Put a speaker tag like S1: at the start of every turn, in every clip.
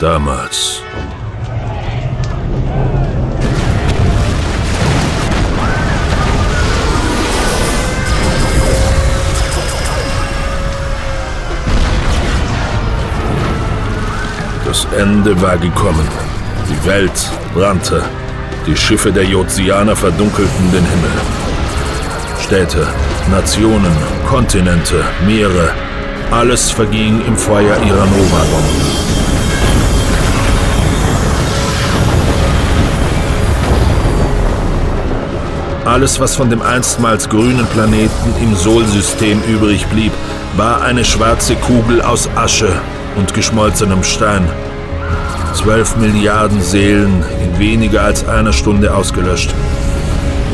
S1: Damals. Das Ende war gekommen. Die Welt brannte. Die Schiffe der Jotsianer verdunkelten den Himmel. Städte, Nationen, Kontinente, Meere, alles verging im Feuer ihrer Nova-Bomben. Alles, was von dem einstmals grünen Planeten im Solsystem übrig blieb, war eine schwarze Kugel aus Asche und geschmolzenem Stein. Zwölf Milliarden Seelen in weniger als einer Stunde ausgelöscht.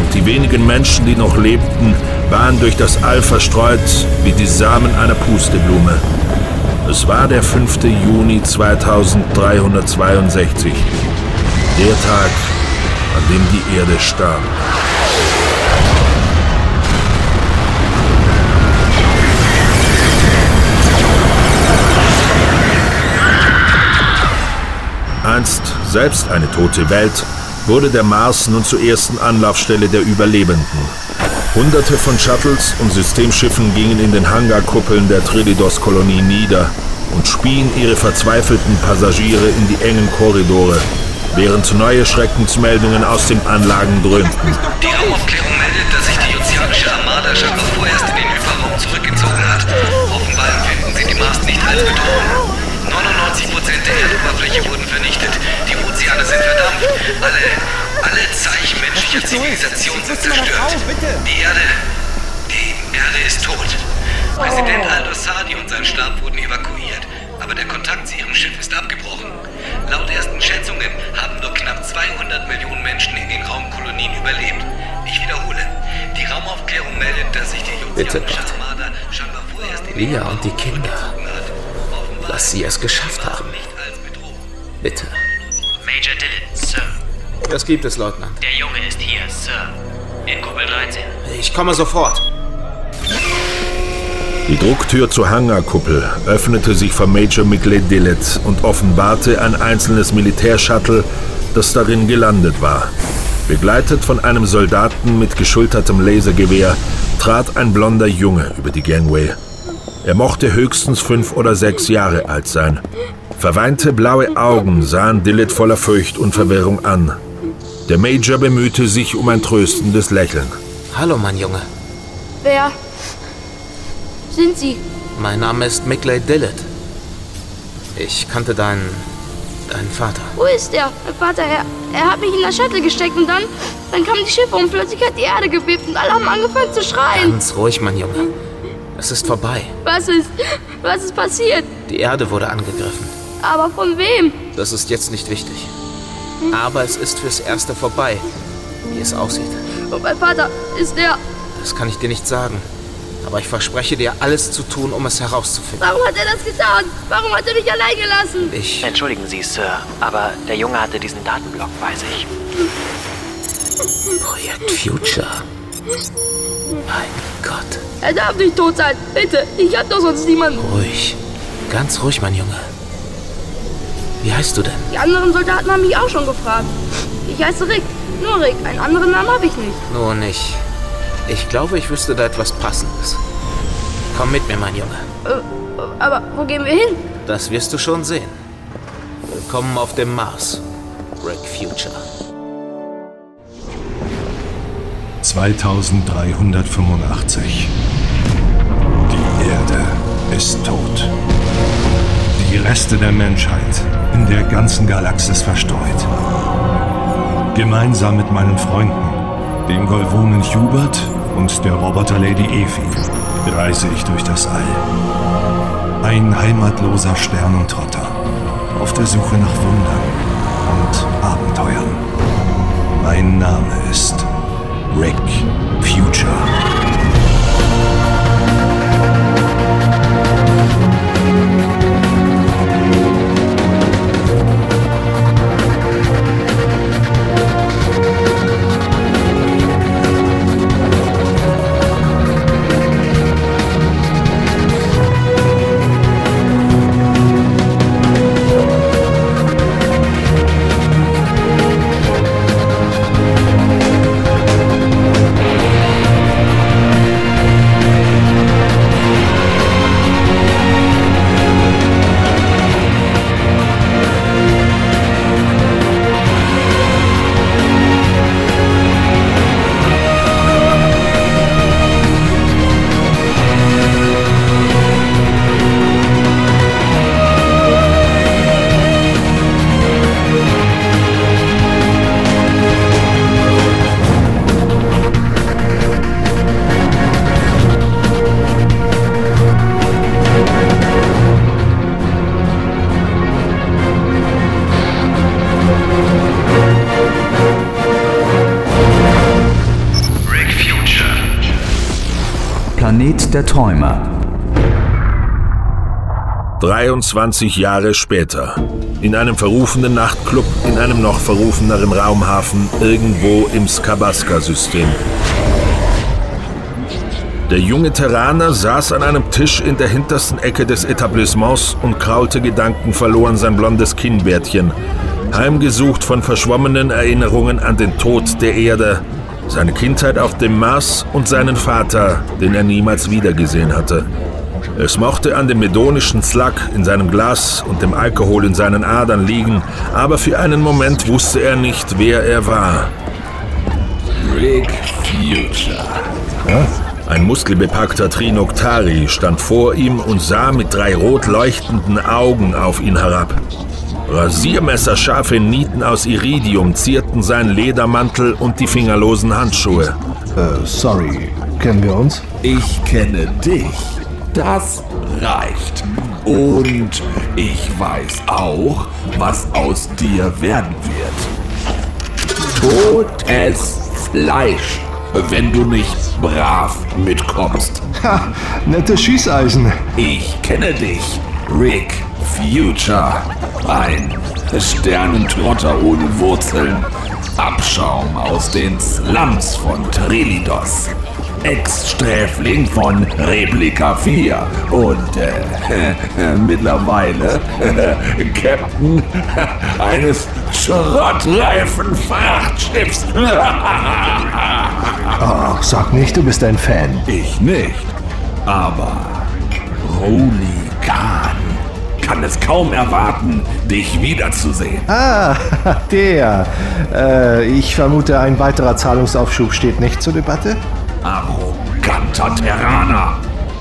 S1: Und die wenigen Menschen, die noch lebten, waren durch das All verstreut wie die Samen einer Pusteblume. Es war der 5. Juni 2362. Der Tag, an dem die Erde starb. Einst selbst eine tote Welt, wurde der Mars nun zur ersten Anlaufstelle der Überlebenden. Hunderte von Shuttles und Systemschiffen gingen in den Hangarkuppeln der Trilidos-Kolonie nieder und spien ihre verzweifelten Passagiere in die engen Korridore, während neue Schreckensmeldungen aus den Anlagen dröhnten.
S2: Die Raumaufklärung meldet, dass sich die ozeanische Armada scheinbar vorerst in den Hyperraum zurückgezogen hat. Offenbar empfinden sie die Mars nicht als Bedrohung. 99% der Erdoberfläche wurden vernichtet. Die Ozeane sind verdampft. Alle, alle Zeichen menschlicher Zivilisation sind zerstört. Die Erde, die Erde ist tot. Präsident Al-Dossadi und sein Stab wurden evakuiert, aber der Kontakt zu ihrem Schiff ist abgebrochen. Laut ersten Schätzungen haben nur knapp 200 Millionen Menschen in den Raumkolonien überlebt. Ich wiederhole, die Raumaufklärung meldet, dass sich die Ozeanische Armada scheinbar vorerst in den
S3: und die Kinder. Dass sie es geschafft haben. Bitte.
S4: Major Dillon, Sir.
S3: Was gibt es, Leutnant?
S4: Der Junge ist hier, Sir. In Kuppel 13.
S3: Ich komme sofort.
S1: Die Drucktür zur Hangarkuppel öffnete sich vor Major Migley Dillett und offenbarte ein einzelnes Militärshuttle, das darin gelandet war. Begleitet von einem Soldaten mit geschultertem Lasergewehr trat ein blonder Junge über die Gangway. Er mochte höchstens fünf oder sechs Jahre alt sein. Verweinte blaue Augen sahen Dillett voller Furcht und Verwirrung an. Der Major bemühte sich um ein tröstendes Lächeln.
S3: Hallo, mein Junge.
S5: Wer sind Sie?
S3: Mein Name ist Mickley Dillett. Ich kannte deinen. deinen Vater.
S5: Wo ist er? Mein Vater, er, er hat mich in das Shuttle gesteckt und dann, dann kamen die Schiffe und plötzlich hat die Erde gebebt und alle haben angefangen zu schreien.
S3: Ganz ruhig, mein Junge. Es ist vorbei.
S5: Was ist, was ist passiert?
S3: Die Erde wurde angegriffen.
S5: Aber von wem?
S3: Das ist jetzt nicht wichtig. Aber es ist fürs Erste vorbei, wie es aussieht.
S5: Und mein Vater, ist er...
S3: Das kann ich dir nicht sagen. Aber ich verspreche dir, alles zu tun, um es herauszufinden.
S5: Warum hat er das getan? Warum hat er mich allein gelassen?
S3: Ich.
S4: Entschuldigen Sie, Sir, aber der Junge hatte diesen Datenblock bei sich.
S3: Projekt Future. Mein Gott.
S5: Er darf nicht tot sein. Bitte, ich hab doch sonst niemanden.
S3: Ruhig. Ganz ruhig, mein Junge. Wie heißt du denn?
S5: Die anderen Soldaten haben mich auch schon gefragt. Ich heiße Rick. Nur Rick. Einen anderen Namen habe ich nicht.
S3: Nur nicht. Ich glaube, ich wüsste da etwas Passendes. Komm mit mir, mein Junge.
S5: Äh, aber wo gehen wir hin?
S3: Das wirst du schon sehen. Willkommen auf dem Mars. Rick Future.
S6: 2385. Die Erde ist tot. Die Reste der Menschheit in der ganzen Galaxis verstreut. Gemeinsam mit meinen Freunden, dem Golvonen Hubert und der Roboter Lady Evi, reise ich durch das All. Ein heimatloser Sternentrotter auf der Suche nach Wundern und Abenteuern. Mein Name ist Rick Future.
S7: Der Träumer.
S1: 23 Jahre später. In einem verrufenen Nachtclub in einem noch verrufeneren Raumhafen irgendwo im Skabaska-System. Der junge Terraner saß an einem Tisch in der hintersten Ecke des Etablissements und kraulte gedankenverloren sein blondes Kinnbärtchen, heimgesucht von verschwommenen Erinnerungen an den Tod der Erde, seine Kindheit auf dem Mars und seinen Vater, den er niemals wiedergesehen hatte. Es mochte an dem medonischen Slug in seinem Glas und dem Alkohol in seinen Adern liegen, aber für einen Moment wusste er nicht, wer er war.
S8: Rick Future.
S1: Ein muskelbepackter Trinoktari stand vor ihm und sah mit drei rot leuchtenden Augen auf ihn herab. Rasiermesserscharfe Nieten aus Iridium zierten seinen Ledermantel und die fingerlosen Handschuhe.
S9: Äh, sorry, kennen wir uns?
S8: Ich kenne dich. Das reicht. Und ich weiß auch, was aus dir werden wird. Totes Fleisch, wenn du nicht brav mitkommst.
S9: Ha, nette Schießeisen.
S8: Ich kenne dich, Rick Future. Ein Sternentrotter ohne Wurzeln. Abschaum aus den Slums von Trilidos. Ex-Sträfling von Replika 4 und äh, mittlerweile äh, Captain eines schrottreifen Frachtschiffs.
S9: Ach, sag nicht, du bist ein Fan.
S8: Ich nicht, aber Holy Khan kann es kaum erwarten, dich wiederzusehen.
S9: Ah, der. Äh, ich vermute, ein weiterer Zahlungsaufschub steht nicht zur Debatte?
S8: Arroganter Terraner!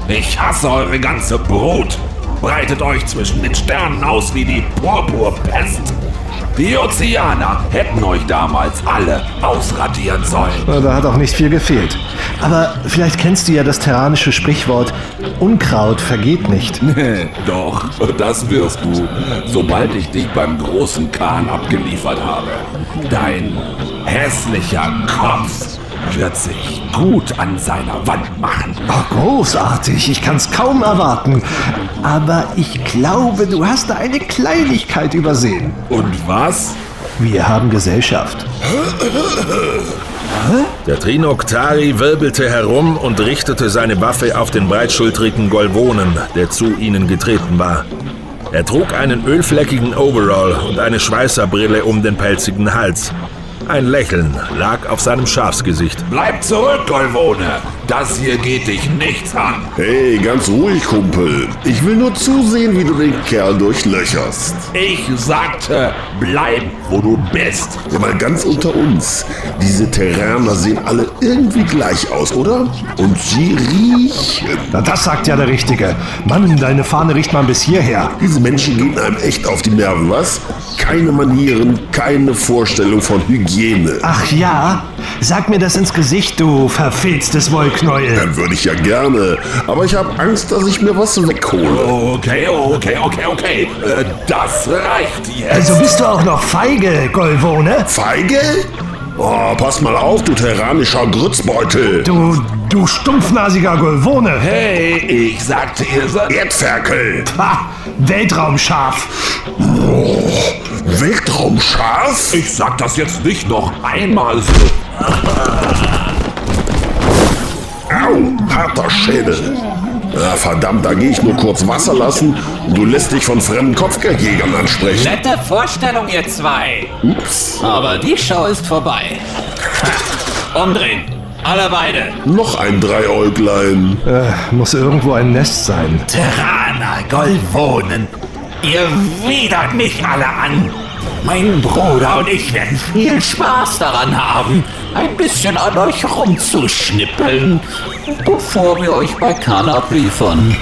S8: Ich hasse eure ganze Brut! Breitet euch zwischen den Sternen aus wie die Purpurpest! Die Ozeaner hätten euch damals alle ausradieren sollen.
S9: Da hat auch nicht viel gefehlt. Aber vielleicht kennst du ja das terranische Sprichwort Unkraut vergeht nicht.
S8: Doch, das wirst du, sobald ich dich beim großen Kahn abgeliefert habe. Dein hässlicher Kopf wird sich gut an seiner Wand machen.
S9: Oh, großartig, ich kann's kaum erwarten. Aber ich glaube, du hast da eine Kleinigkeit übersehen.
S8: Und was?
S9: Wir haben Gesellschaft.
S1: Der Trinoktari wirbelte herum und richtete seine Waffe auf den breitschultrigen Golvonen, der zu ihnen getreten war. Er trug einen ölfleckigen Overall und eine Schweißerbrille um den pelzigen Hals. Ein Lächeln lag auf seinem Schafsgesicht.
S8: Bleib zurück, Golvone! Das hier geht dich nichts an!
S10: Hey, ganz ruhig, Kumpel. Ich will nur zusehen, wie du den Kerl durchlöcherst.
S8: Ich sagte, bleib, wo du bist!
S10: Ja, mal ganz unter uns. Diese Terraner sehen alle irgendwie gleich aus, oder? Und sie riechen.
S9: Na, das sagt ja der Richtige. Mann, deine Fahne riecht mal bis hierher.
S10: Diese Menschen gehen einem echt auf die Nerven, was? Keine Manieren, keine Vorstellung von Hygiene.
S9: Ach ja? Sag mir das ins Gesicht, du verfilztes Wollknäuel.
S10: Dann würde ich ja gerne. Aber ich habe Angst, dass ich mir was weghole.
S8: Okay, okay, okay, okay. Äh, Das reicht jetzt.
S9: Also bist du auch noch feige, Golvone?
S10: Feige? Oh, pass mal auf, du terranischer Grützbeutel.
S9: Du, du stumpfnasiger Golvone.
S8: Hey, ich sagte, ihr seid...
S10: Erdferkel.
S9: Ha, Weltraumschaf.
S10: Weltraumscharf?
S8: Ich sag das jetzt nicht noch einmal so.
S10: Au, harter Schädel. Ja, verdammt, da gehe ich nur kurz Wasser lassen und du lässt dich von fremden Kopfgeldjägern ansprechen.
S11: Nette Vorstellung, ihr zwei.
S10: Ups.
S11: Aber die Show ist vorbei. Umdrehen. Alle beide.
S10: Noch ein Dreiäuglein.
S9: Äh, muss irgendwo ein Nest sein.
S11: Terraner, Golvonen. Ihr widert mich alle an. Mein Bruder und ich werden viel Spaß daran haben, ein bisschen an euch rumzuschnippeln, bevor wir euch bei Khan abliefern.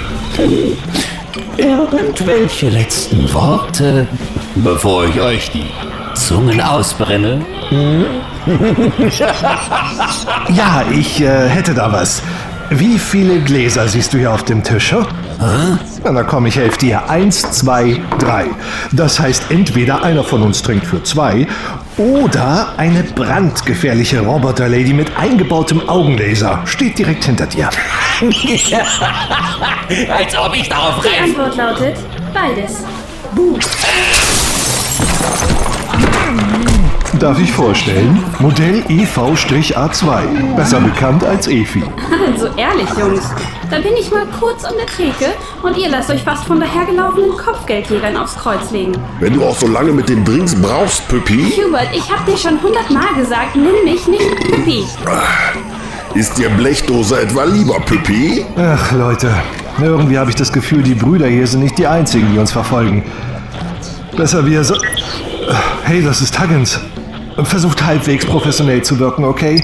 S11: Irgendwelche letzten Worte, bevor ich euch die Zungen ausbrenne?
S9: Ja, ich äh, hätte da was. Wie viele Gläser siehst du hier auf dem Tisch? Hm? Na, da komm, ich helfe dir. Eins, zwei, drei. Das heißt, entweder einer von uns trinkt für zwei Oder eine brandgefährliche Roboter-Lady mit eingebautem Augenlaser steht direkt hinter dir.
S11: Als ob ich darauf
S7: Die
S11: reif.
S7: Antwort lautet beides.
S9: Darf ich vorstellen? Modell E EV-A2, besser bekannt als EFI.
S7: Also ehrlich, Jungs. Da bin ich mal kurz um der Theke und ihr lasst euch fast von dahergelaufenen Kopfgeldjägern aufs Kreuz legen.
S10: Wenn du auch so lange mit den Drinks brauchst, Püppi,
S7: Hubert, ich hab dir schon hundertmal gesagt, nenn mich nicht Pippi.
S10: ist dir Blechdose etwa lieber, Püppi?
S9: Ach, Leute, irgendwie habe ich das Gefühl, die Brüder hier sind nicht die einzigen, die uns verfolgen. Besser wir so. Hey, das ist Huggins. Versucht halbwegs professionell zu wirken, okay?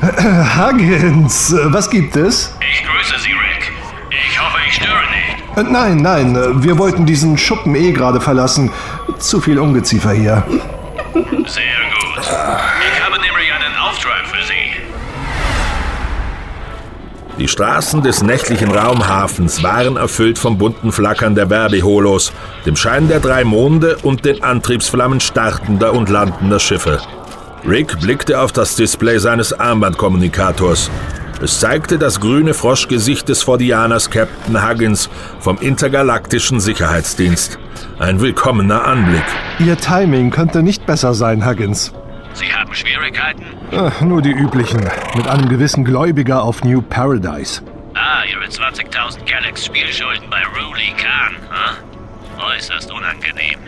S9: Huggins, was gibt es?
S12: Ich grüße Sie, Rick. Ich hoffe, ich störe nicht.
S9: Äh, Nein, nein, äh, wir wollten diesen Schuppen eh gerade verlassen. Zu viel Ungeziefer hier.
S12: Sehr gut. Ich
S1: Die Straßen des nächtlichen Raumhafens waren erfüllt vom bunten Flackern der Werbeholos, dem Schein der drei Monde und den Antriebsflammen startender und landender Schiffe. Rick blickte auf das Display seines Armbandkommunikators. Es zeigte das grüne Froschgesicht des Fordianers Captain Huggins vom Intergalaktischen Sicherheitsdienst. Ein willkommener Anblick.
S9: Ihr Timing könnte nicht besser sein, Huggins.
S12: Sie haben Schwierigkeiten?
S9: Ach, nur die üblichen. Mit einem gewissen Gläubiger auf New Paradise.
S12: Ah, Ihre 20.000 Galax Spielschulden bei Ruli Khan, hm? Äußerst unangenehm.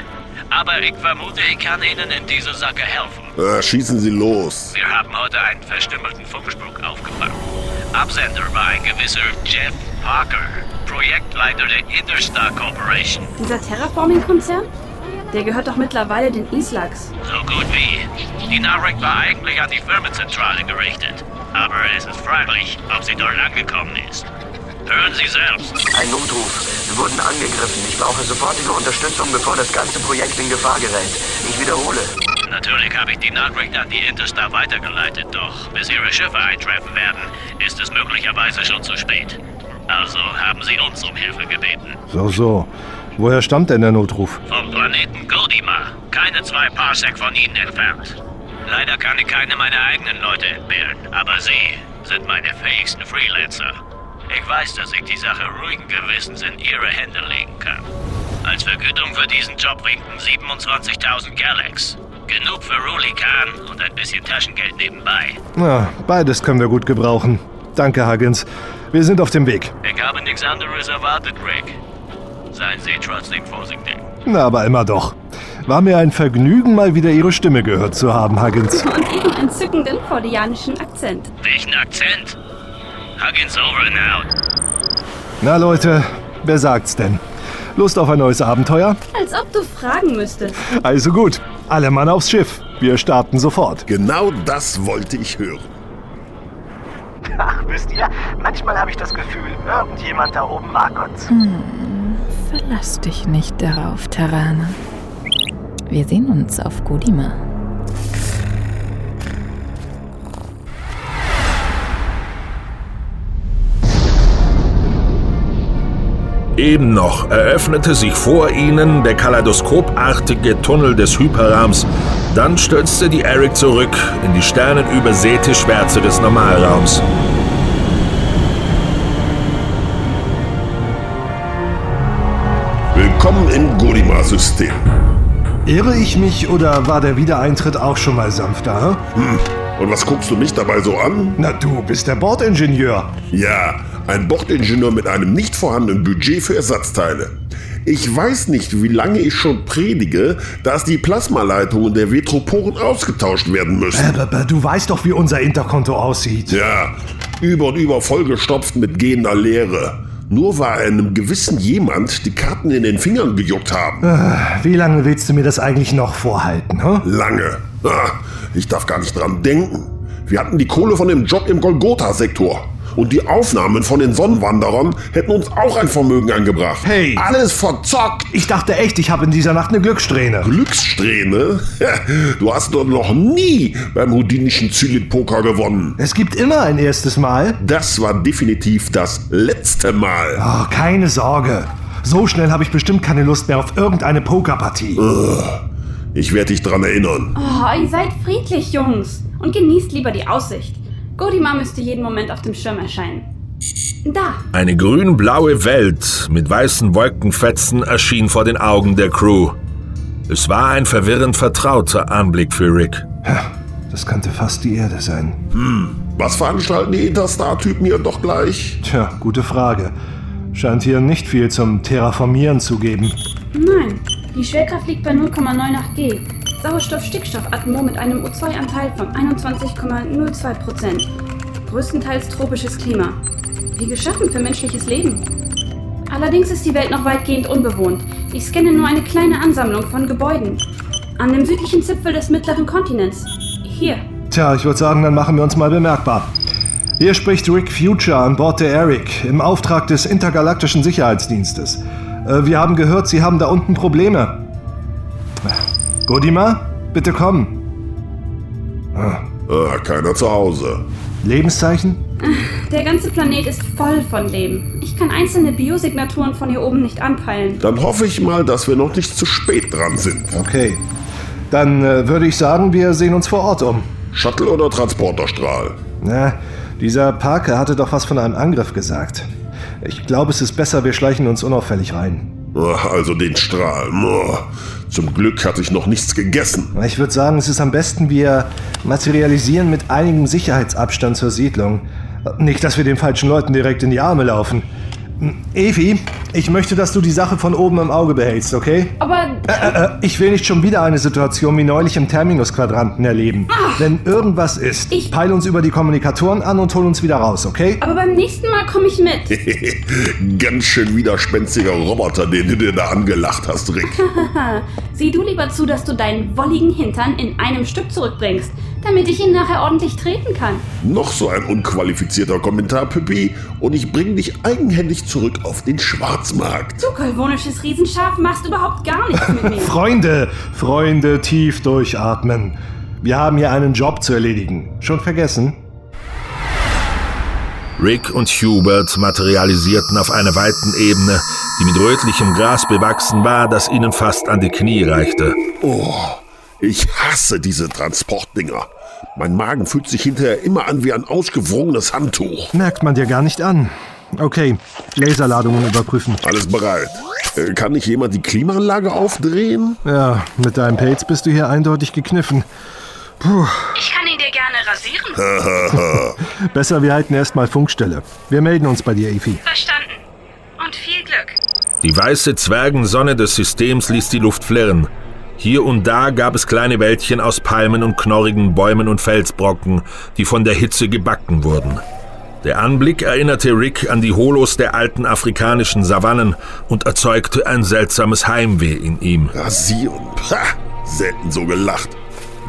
S12: Aber ich vermute, ich kann Ihnen in dieser Sache helfen.
S10: Ah, schießen Sie los.
S12: Wir haben heute einen verstümmelten Funkspruch aufgefangen. Absender war ein gewisser Jeff Parker, Projektleiter der Interstar Corporation.
S7: Dieser Terraforming-Konzern? Der gehört doch mittlerweile den Islax.
S12: So gut wie. Die Nachricht war eigentlich an die Firmenzentrale gerichtet. Aber es ist fraglich, ob sie dort angekommen ist. Hören Sie selbst.
S4: Ein Notruf. Wir wurden angegriffen. Ich brauche sofortige Unterstützung, bevor das ganze Projekt in Gefahr gerät. Ich wiederhole.
S12: Natürlich habe ich die Nachricht an die Interstar weitergeleitet, doch bis Ihre Schiffe eintreffen werden, ist es möglicherweise schon zu spät. Also haben Sie uns um Hilfe gebeten.
S9: So, so. Woher stammt denn der Notruf?
S12: Vom Planeten Godima, keine zwei Parsec von Ihnen entfernt. Leider kann ich keine meiner eigenen Leute entbehren, aber Sie sind meine fähigsten Freelancer. Ich weiß, dass ich die Sache ruhigen Gewissens in Ihre Hände legen kann. Als Vergütung für diesen Job winken 27.000 Galax. Genug für Ruli Khan und ein bisschen Taschengeld nebenbei.
S9: Na, beides können wir gut gebrauchen. Danke, Huggins. Wir sind auf dem Weg.
S12: Ich habe nichts anderes erwartet, Rick. Seien Sie trotzdem vorsichtig.
S9: Na, aber immer doch. War mir ein Vergnügen, mal wieder Ihre Stimme gehört zu haben, Huggins.
S7: Und ihren entzückenden fordianischen Akzent.
S12: Welchen Akzent? Huggins over and out.
S9: Na, Leute, wer sagt's denn? Lust auf ein neues Abenteuer?
S7: Als ob du fragen müsstest.
S9: Also gut, alle Mann aufs Schiff. Wir starten sofort.
S10: Genau das wollte ich hören.
S13: Ach, wisst ihr, manchmal habe ich das Gefühl, irgendjemand da oben mag uns.
S14: Hm, verlass dich nicht darauf, Terraner. Wir sehen uns auf Godima.
S1: Eben noch eröffnete sich vor ihnen der kaleidoskopartige Tunnel des Hyperraums. Dann stürzte die Eric zurück in die sternenübersäte Schwärze des Normalraums.
S10: Willkommen im Godima-System.
S9: Irre ich mich oder war der Wiedereintritt auch schon mal sanfter?
S10: Hm. Und was guckst du mich dabei so an?
S9: Na, du bist der Bordingenieur.
S10: Ja, ein Bordingenieur mit einem nicht vorhandenen Budget für Ersatzteile. Ich weiß nicht, wie lange ich schon predige, dass die Plasmaleitungen der Vetroporen ausgetauscht werden müssen.
S9: Äh, aber du weißt doch, wie unser Interkonto aussieht.
S10: Ja, über und über vollgestopft mit gehender Leere. Nur weil einem gewissen jemand die Karten in den Fingern gejuckt haben.
S9: Äh, wie lange willst du mir das eigentlich noch vorhalten, hm?
S10: Lange. Ah, ich darf gar nicht dran denken. Wir hatten die Kohle von dem Job im Golgotha-Sektor. Und die Aufnahmen von den Sonnenwanderern hätten uns auch ein Vermögen angebracht.
S9: Hey!
S10: Alles verzockt!
S9: Ich dachte echt, ich habe in dieser Nacht eine Glückssträhne.
S10: Glückssträhne? Du hast doch noch nie beim houdinischen Zylit-Poker gewonnen.
S9: Es gibt immer ein erstes Mal.
S10: Das war definitiv das letzte Mal.
S9: Oh, keine Sorge. So schnell habe ich bestimmt keine Lust mehr auf irgendeine Pokerpartie.
S10: Ugh. Ich werde dich dran erinnern.
S7: Oh, ihr seid friedlich, Jungs. Und genießt lieber die Aussicht. Godima müsste jeden Moment auf dem Schirm erscheinen. Da.
S1: Eine grün-blaue Welt mit weißen Wolkenfetzen erschien vor den Augen der Crew. Es war ein verwirrend vertrauter Anblick für Rick.
S9: Ja, das könnte fast die Erde sein.
S10: Hm, was veranstalten die Interstar-Typen hier doch gleich?
S9: Tja, gute Frage. Scheint hier nicht viel zum Terraformieren zu geben.
S7: Nein, die Schwerkraft liegt bei 0,98 G. Sauerstoff-Stickstoffatmor mit einem O2-Anteil von 21,02 Prozent. Größtenteils tropisches Klima. Wie geschaffen für menschliches Leben. Allerdings ist die Welt noch weitgehend unbewohnt. Ich scanne nur eine kleine Ansammlung von Gebäuden. An dem südlichen Zipfel des mittleren Kontinents. Hier.
S9: Tja, ich würde sagen, dann machen wir uns mal bemerkbar. Hier spricht Rick Future an Bord der Eric im Auftrag des Intergalaktischen Sicherheitsdienstes. Äh, wir haben gehört, Sie haben da unten Probleme. Godima, bitte komm.
S10: Ah, keiner zu Hause.
S9: Lebenszeichen?
S7: Der ganze Planet ist voll von Leben. Ich kann einzelne Biosignaturen von hier oben nicht anpeilen.
S10: Dann hoffe ich mal, dass wir noch nicht zu spät dran sind.
S9: Okay. Dann äh, würde ich sagen, wir sehen uns vor Ort um.
S10: Shuttle oder Transporterstrahl?
S9: Na, dieser Parker hatte doch was von einem Angriff gesagt. Ich glaube, es ist besser, wir schleichen uns unauffällig rein.
S10: Also den Strahl. Zum Glück hatte ich noch nichts gegessen.
S9: Ich würde sagen, es ist am besten, wir materialisieren mit einigem Sicherheitsabstand zur Siedlung. Nicht, dass wir den falschen Leuten direkt in die Arme laufen. Evi, ich möchte, dass du die Sache von oben im Auge behältst, okay?
S7: Aber.
S9: Äh, äh, ich will nicht schon wieder eine Situation wie neulich im Terminus-Quadranten erleben. Ach, Wenn irgendwas ist, ich peil uns über die Kommunikatoren an und hol uns wieder raus, okay?
S7: Aber beim nächsten Mal komme ich mit.
S10: Ganz schön widerspenstiger Roboter, den du dir da angelacht hast, Rick.
S7: Sieh du lieber zu, dass du deinen wolligen Hintern in einem Stück zurückbringst damit ich ihn nachher ordentlich treten kann.
S10: Noch so ein unqualifizierter Kommentar, Pippi, und ich bringe dich eigenhändig zurück auf den Schwarzmarkt.
S7: Du kolvonisches Riesenschaf machst überhaupt gar nichts mit mir.
S9: Freunde, Freunde, tief durchatmen. Wir haben hier einen Job zu erledigen. Schon vergessen?
S1: Rick und Hubert materialisierten auf einer weiten Ebene, die mit rötlichem Gras bewachsen war, das ihnen fast an die Knie reichte.
S10: Oh, ich hasse diese Transportdinger. Mein Magen fühlt sich hinterher immer an wie ein ausgewrungenes Handtuch.
S9: Merkt man dir gar nicht an. Okay, Laserladungen überprüfen.
S10: Alles bereit. Äh, kann nicht jemand die Klimaanlage aufdrehen?
S9: Ja, mit deinem Pelz bist du hier eindeutig gekniffen.
S7: Puh. Ich kann ihn dir gerne
S9: rasieren. Besser, wir halten erstmal Funkstelle. Wir melden uns bei dir, Efi.
S7: Verstanden. Und viel Glück.
S1: Die weiße Zwergensonne des Systems ließ die Luft flirren. Hier und da gab es kleine Wäldchen aus Palmen und knorrigen Bäumen und Felsbrocken, die von der Hitze gebacken wurden. Der Anblick erinnerte Rick an die Holos der alten afrikanischen Savannen und erzeugte ein seltsames Heimweh in ihm.
S10: Rasieren. Ha, selten so gelacht.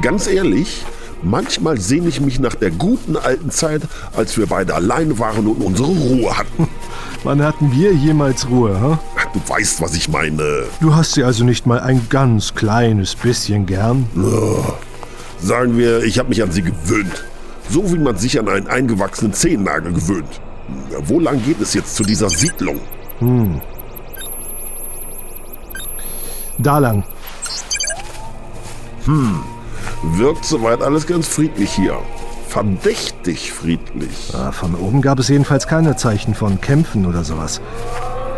S10: Ganz ehrlich, manchmal sehne ich mich nach der guten alten Zeit, als wir beide allein waren und unsere Ruhe hatten.
S9: Wann hatten wir jemals Ruhe, ha?
S10: Du weißt, was ich meine.
S9: Du hast sie also nicht mal ein ganz kleines bisschen gern?
S10: Oh, sagen wir, ich habe mich an sie gewöhnt. So wie man sich an einen eingewachsenen Zehennagel gewöhnt. Wo lang geht es jetzt zu dieser Siedlung?
S9: Hm. Da lang.
S10: Hm. Wirkt soweit alles ganz friedlich hier. Verdächtig friedlich.
S9: Ja, von oben gab es jedenfalls keine Zeichen von Kämpfen oder sowas.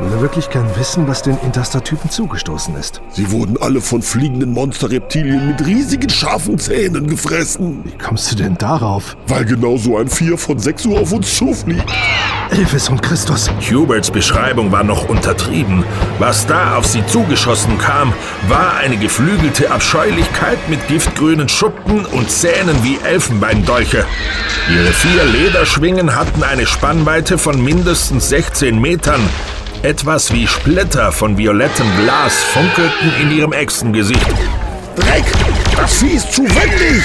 S9: Will er wirklich gern wissen, was den Interstatypen zugestoßen ist?
S10: Sie wurden alle von fliegenden Monsterreptilien mit riesigen scharfen Zähnen gefressen.
S9: Wie kommst du denn darauf?
S10: Weil genau so ein Vier von 6 Uhr auf uns zufliegt.
S9: Elvis und Christus.
S1: Huberts Beschreibung war noch untertrieben. Was da auf sie zugeschossen kam, war eine geflügelte Abscheulichkeit mit giftgrünen Schuppen und Zähnen wie Elfenbeindolche. Ihre vier Lederschwingen hatten eine Spannweite von mindestens 16 Metern. Etwas wie Splitter von violettem Glas funkelten in ihrem Echsengesicht.
S10: Dreck! Das Vieh ist zu wendig!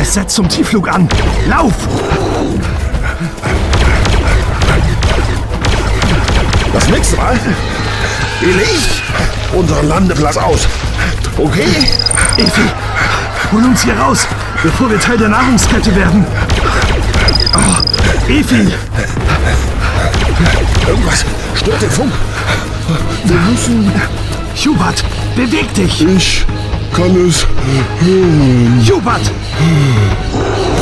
S9: Es setzt zum Tiefflug an. Lauf!
S10: Das nächste Mal wähle ich unseren Landeplatz aus. Okay?
S9: Evi, hol uns hier raus, bevor wir Teil der Nahrungskette werden. Oh, Evi!
S10: Irgendwas stört den Funk. Wir müssen
S9: Hubert, beweg dich!
S10: Ich kann es hören.
S9: Hubert!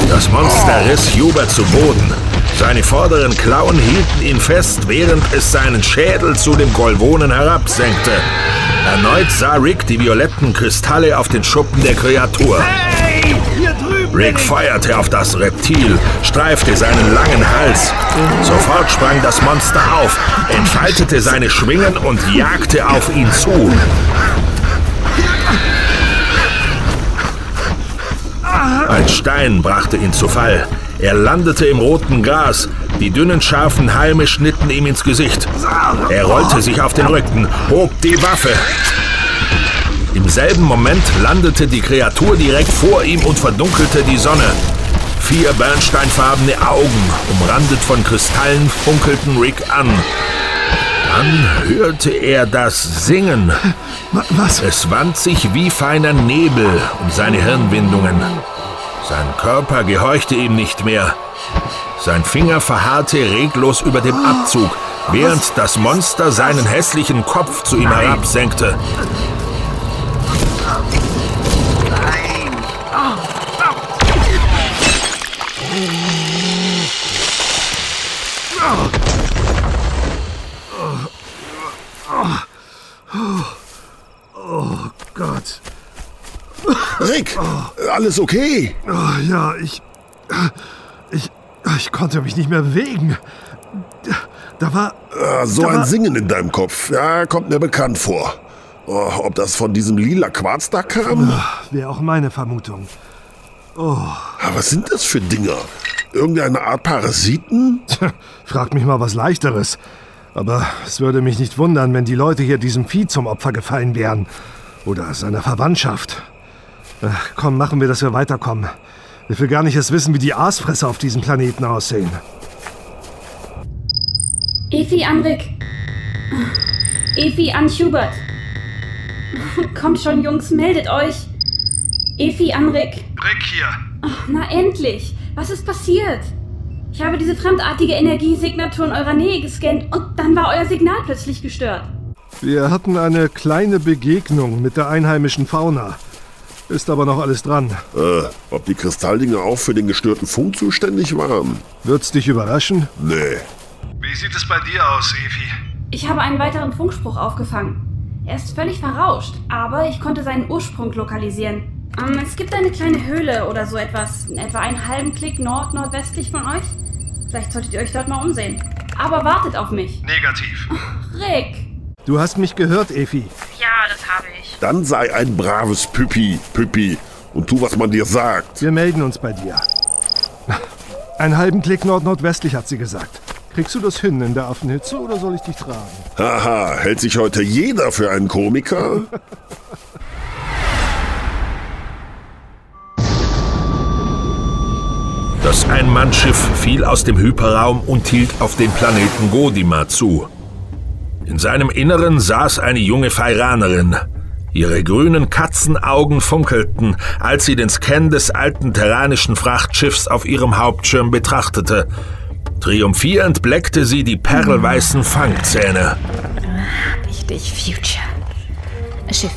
S1: Das Monster riss Hubert zu Boden. Seine vorderen Klauen hielten ihn fest, während es seinen Schädel zu dem Golvonen herabsenkte. Erneut sah Rick die violetten Kristalle auf den Schuppen der Kreatur.
S9: Hey!
S1: Rick feuerte auf das Reptil, streifte seinen langen Hals. Sofort sprang das Monster auf, entfaltete seine Schwingen und jagte auf ihn zu. Ein Stein brachte ihn zu Fall. Er landete im roten Gras. Die dünnen, scharfen Halme schnitten ihm ins Gesicht. Er rollte sich auf den Rücken, hob die Waffe. Im selben Moment landete die Kreatur direkt vor ihm und verdunkelte die Sonne. Vier bernsteinfarbene Augen, umrandet von Kristallen, funkelten Rick an. Dann hörte er das Singen.
S9: Was?
S1: Es wand sich wie feiner Nebel um seine Hirnwindungen. Sein Körper gehorchte ihm nicht mehr. Sein Finger verharrte reglos über dem Abzug, während das Monster seinen hässlichen Kopf zu ihm herabsenkte.
S10: Rick, alles okay?
S9: Oh, ja, ich. Ich. Ich konnte mich nicht mehr bewegen. Da war.
S10: Ah, so
S9: da
S10: ein
S9: war,
S10: Singen in deinem Kopf. Ja, kommt mir bekannt vor. Oh, ob das von diesem lila Quarz da kam?
S9: Wäre auch meine Vermutung. Oh.
S10: Ah, was sind das für Dinger? Irgendeine Art Parasiten?
S9: Tja, frag mich mal was Leichteres. Aber es würde mich nicht wundern, wenn die Leute hier diesem Vieh zum Opfer gefallen wären. Oder seiner Verwandtschaft. Ach, komm, machen wir, dass wir weiterkommen. Ich will gar nicht erst wissen, wie die Aasfresser auf diesem Planeten aussehen.
S7: Efi an Rick. Efi an Hubert. Kommt schon, Jungs, meldet euch. Efi an Rick.
S9: Rick hier.
S7: Ach, na endlich. Was ist passiert? Ich habe diese fremdartige Energiesignatur in eurer Nähe gescannt und dann war euer Signal plötzlich gestört.
S9: Wir hatten eine kleine Begegnung mit der einheimischen Fauna. Ist aber noch alles dran.
S10: Äh, ob die Kristalldinger auch für den gestörten Funk zuständig waren?
S9: Wird's dich überraschen?
S10: Nee.
S9: Wie sieht es bei dir aus, Evi?
S7: Ich habe einen weiteren Funkspruch aufgefangen. Er ist völlig verrauscht, aber ich konnte seinen Ursprung lokalisieren. Ähm, es gibt eine kleine Höhle oder so etwas, etwa einen halben Klick nord-nordwestlich von euch. Vielleicht solltet ihr euch dort mal umsehen. Aber wartet auf mich.
S9: Negativ.
S7: Rick!
S9: Du hast mich gehört, Efi.
S7: Ja, das habe ich.
S10: Dann sei ein braves Püppi, Püppi, und tu, was man dir sagt.
S9: Wir melden uns bei dir. Einen halben Klick nord-nordwestlich, hat sie gesagt. Kriegst du das hin in der Affenhitze oder soll ich dich tragen?
S10: Haha, hält sich heute jeder für einen Komiker?
S1: Das Ein-Mann-Schiff fiel aus dem Hyperraum und hielt auf den Planeten Godima zu. In seinem Inneren saß eine junge Feiranerin. Ihre grünen Katzenaugen funkelten, als sie den Scan des alten terranischen Frachtschiffs auf ihrem Hauptschirm betrachtete. Triumphierend bleckte sie die perlweißen Fangzähne.
S14: Richtig, Future. Schiff,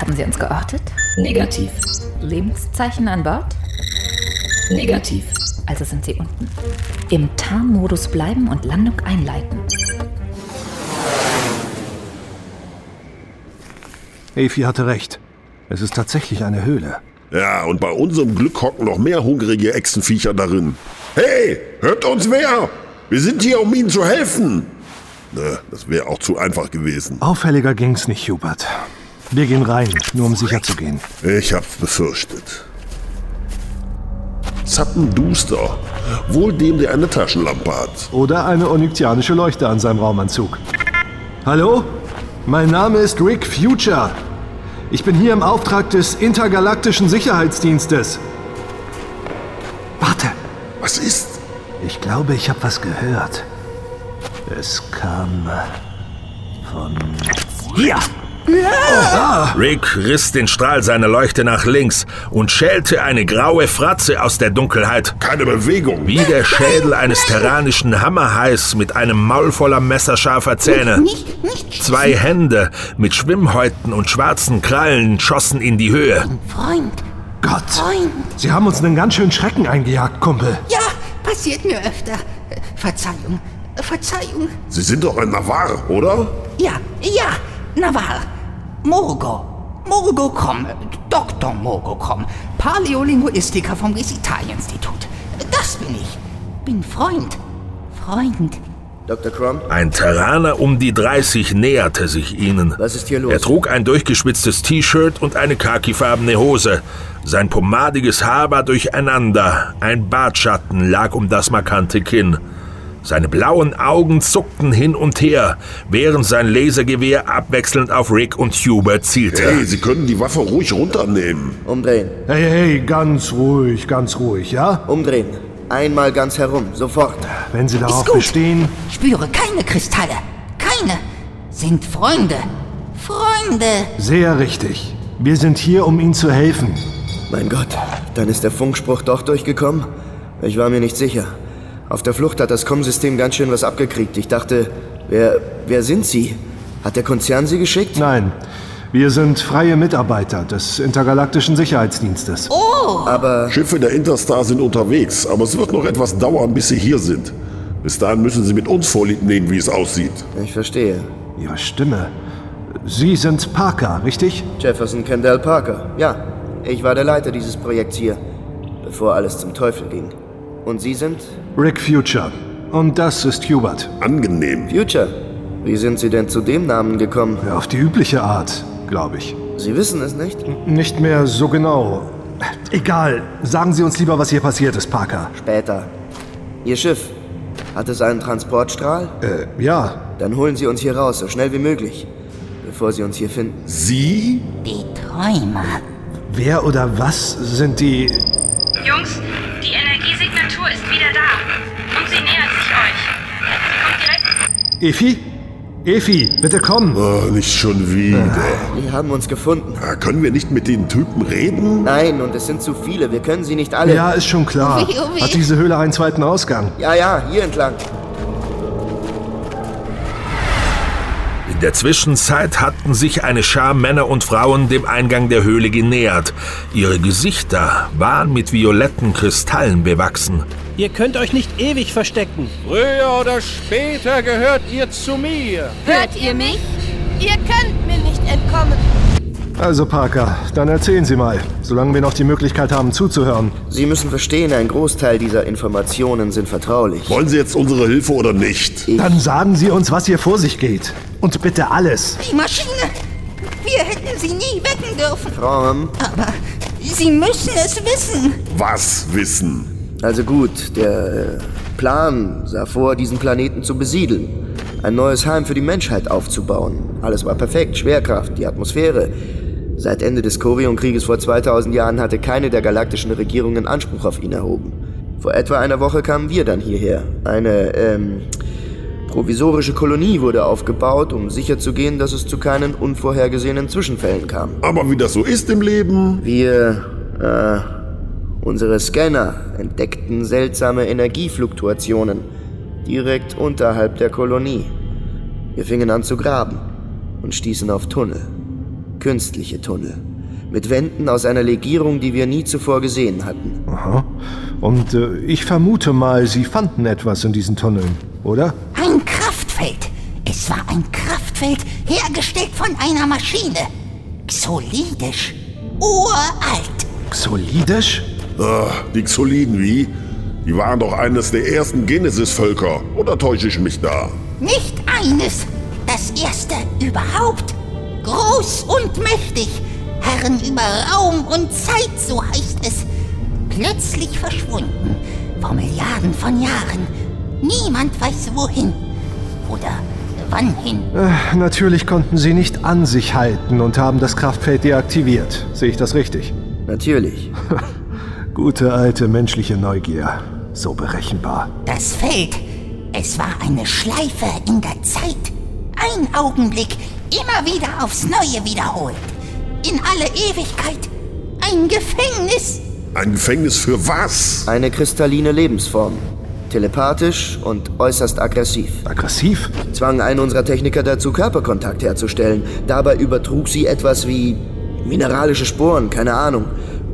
S14: haben Sie uns geortet?
S15: Negativ.
S14: Lebenszeichen an Bord?
S15: Negativ.
S14: Also sind Sie unten. Im Tarnmodus bleiben und Landung einleiten.
S9: Efi hatte recht. Es ist tatsächlich eine Höhle.
S10: Ja, und bei unserem Glück hocken noch mehr hungrige Echsenviecher darin. Hey, hört uns wer! Wir sind hier, um Ihnen zu helfen! Ne, das wäre auch zu einfach gewesen.
S9: Auffälliger ging's nicht, Hubert. Wir gehen rein, nur um sicher zu gehen.
S10: Ich hab's befürchtet. Zappenduster. Wohl dem, der eine Taschenlampe hat.
S9: Oder eine onyxianische Leuchte an seinem Raumanzug. Hallo? Mein Name ist Rick Future. Ich bin hier im Auftrag des Intergalaktischen Sicherheitsdienstes. Warte.
S10: Was ist?
S9: Ich glaube, ich habe was gehört. Es kam von...
S11: Hier!
S1: Rick riss den Strahl seiner Leuchte nach links und schälte eine graue Fratze aus der Dunkelheit.
S10: Keine Bewegung.
S1: Wie der Schädel eines terranischen Hammerhais mit einem Maul voller messerscharfer Zähne.
S16: Nicht, nicht
S1: Zwei Hände mit Schwimmhäuten und schwarzen Krallen schossen in die Höhe.
S16: Freund,
S9: Gott,
S16: Freund.
S9: Sie haben uns einen ganz schönen Schrecken eingejagt, Kumpel.
S16: Ja, passiert mir öfter. Verzeihung, Verzeihung.
S10: Sie sind doch ein Navarre, oder?
S16: Ja, ja, Navarre. Morgo. Morgo Krom. äh, Dr. Morgo Krom. Paläolinguistiker vom Gesitalia-Institut. Das bin ich. Bin Freund. Freund.
S4: Dr. Crum?
S1: Ein Terraner um die 30 näherte sich ihnen.
S4: Was ist hier los?
S1: Er trug ein durchgeschwitztes T-Shirt und eine khakifarbene Hose. Sein pomadiges Haar war durcheinander. Ein Bartschatten lag um das markante Kinn. Seine blauen Augen zuckten hin und her, während sein Lasergewehr abwechselnd auf Rick und Hubert zielte.
S10: Hey, Sie können die Waffe ruhig runternehmen.
S4: Umdrehen.
S9: Hey, hey, ganz ruhig, ganz ruhig, ja?
S4: Umdrehen. Einmal ganz herum, sofort.
S9: Wenn Sie darauf bestehen.
S16: Spüre keine Kristalle. Keine. Sind Freunde. Freunde.
S9: Sehr richtig. Wir sind hier, um Ihnen zu helfen.
S4: Mein Gott, dann ist der Funkspruch doch durchgekommen? Ich war mir nicht sicher. Auf der Flucht hat das Com-System ganz schön was abgekriegt. Ich dachte, wer, wer sind Sie? Hat der Konzern Sie geschickt?
S9: Nein, wir sind freie Mitarbeiter des Intergalaktischen Sicherheitsdienstes.
S16: Oh!
S4: Aber
S10: Schiffe der Interstar sind unterwegs, aber es wird noch etwas dauern, bis sie hier sind. Bis dahin müssen Sie mit uns vorlieb nehmen, wie es aussieht.
S4: ich verstehe.
S9: Ihre Stimme. Sie sind Parker, richtig?
S4: Jefferson Kendall Parker. Ja, ich war der Leiter dieses Projekts hier, bevor alles zum Teufel ging. Und Sie sind?
S9: Rick Future. Und das ist Hubert.
S10: Angenehm.
S4: Future. Wie sind Sie denn zu dem Namen gekommen?
S9: Auf die übliche Art, glaube ich.
S4: Sie wissen es nicht?
S9: Nicht mehr so genau. Egal. Sagen Sie uns lieber, was hier passiert ist, Parker.
S4: Später. Ihr Schiff. Hat es einen Transportstrahl?
S9: Äh, ja.
S4: Dann holen Sie uns hier raus, so schnell wie möglich. Bevor Sie uns hier finden.
S10: Sie?
S16: Die Träumer.
S9: Wer oder was sind die... Efi? Efi, bitte komm.
S10: Oh, nicht schon wieder.
S4: Die haben uns gefunden.
S10: Ah, können wir nicht mit den Typen reden?
S4: Nein, und es sind zu viele. Wir können sie nicht alle.
S9: Ja, ist schon klar.
S16: Wie, wie?
S9: Hat diese Höhle einen zweiten Ausgang?
S4: Ja, ja, hier entlang.
S1: In der Zwischenzeit hatten sich eine Schar Männer und Frauen dem Eingang der Höhle genähert. Ihre Gesichter waren mit violetten Kristallen bewachsen.
S17: Ihr könnt euch nicht ewig verstecken.
S18: Früher oder später gehört ihr zu mir.
S19: Hört ihr mich? Ihr könnt mir nicht entkommen.
S9: Also, Parker, dann erzählen Sie mal, solange wir noch die Möglichkeit haben zuzuhören.
S4: Sie müssen verstehen, ein Großteil dieser Informationen sind vertraulich.
S10: Wollen Sie jetzt unsere Hilfe oder nicht?
S9: Dann sagen Sie uns, was hier vor sich geht. Und bitte alles.
S16: Die Maschine. Wir hätten sie nie wecken dürfen.
S4: Fromm.
S16: Aber sie müssen es wissen.
S10: Was wissen?
S4: Also gut, der äh, Plan sah vor, diesen Planeten zu besiedeln. Ein neues Heim für die Menschheit aufzubauen. Alles war perfekt. Schwerkraft, die Atmosphäre. Seit Ende des Korion-Krieges vor 2000 Jahren hatte keine der galaktischen Regierungen Anspruch auf ihn erhoben. Vor etwa einer Woche kamen wir dann hierher. Eine, ähm, provisorische Kolonie wurde aufgebaut, um sicherzugehen, dass es zu keinen unvorhergesehenen Zwischenfällen kam.
S10: Aber wie das so ist im Leben.
S4: Wir, äh, unsere Scanner entdeckten seltsame Energiefluktuationen direkt unterhalb der Kolonie. Wir fingen an zu graben und stießen auf Tunnel. Künstliche Tunnel. Mit Wänden aus einer Legierung, die wir nie zuvor gesehen hatten.
S9: Aha. Und äh, ich vermute mal, Sie fanden etwas in diesen Tunneln, oder?
S16: Ein Kraftfeld. Es war ein Kraftfeld, hergestellt von einer Maschine. Xolidisch. Uralt.
S9: Xolidisch?
S10: Ah, die Xoliden wie? Die waren doch eines der ersten Genesis-Völker. Oder täusche ich mich da?
S16: Nicht eines. Das erste überhaupt. Groß und mächtig. Herren über Raum und Zeit, so heißt es. Plötzlich verschwunden. Vor Milliarden von Jahren. Niemand weiß wohin. Oder wann hin.
S9: Äh, natürlich konnten Sie nicht an sich halten und haben das Kraftfeld deaktiviert. Sehe ich das richtig?
S4: Natürlich.
S9: Gute alte menschliche Neugier. So berechenbar.
S16: Das Feld. Es war eine Schleife in der Zeit. Ein Augenblick immer wieder aufs Neue wiederholt. In alle Ewigkeit. Ein Gefängnis.
S10: Ein Gefängnis für was?
S4: Eine kristalline Lebensform. Telepathisch und äußerst aggressiv.
S9: Aggressiv?
S4: Zwang einen unserer Techniker dazu, Körperkontakt herzustellen. Dabei übertrug sie etwas wie mineralische Sporen, keine Ahnung.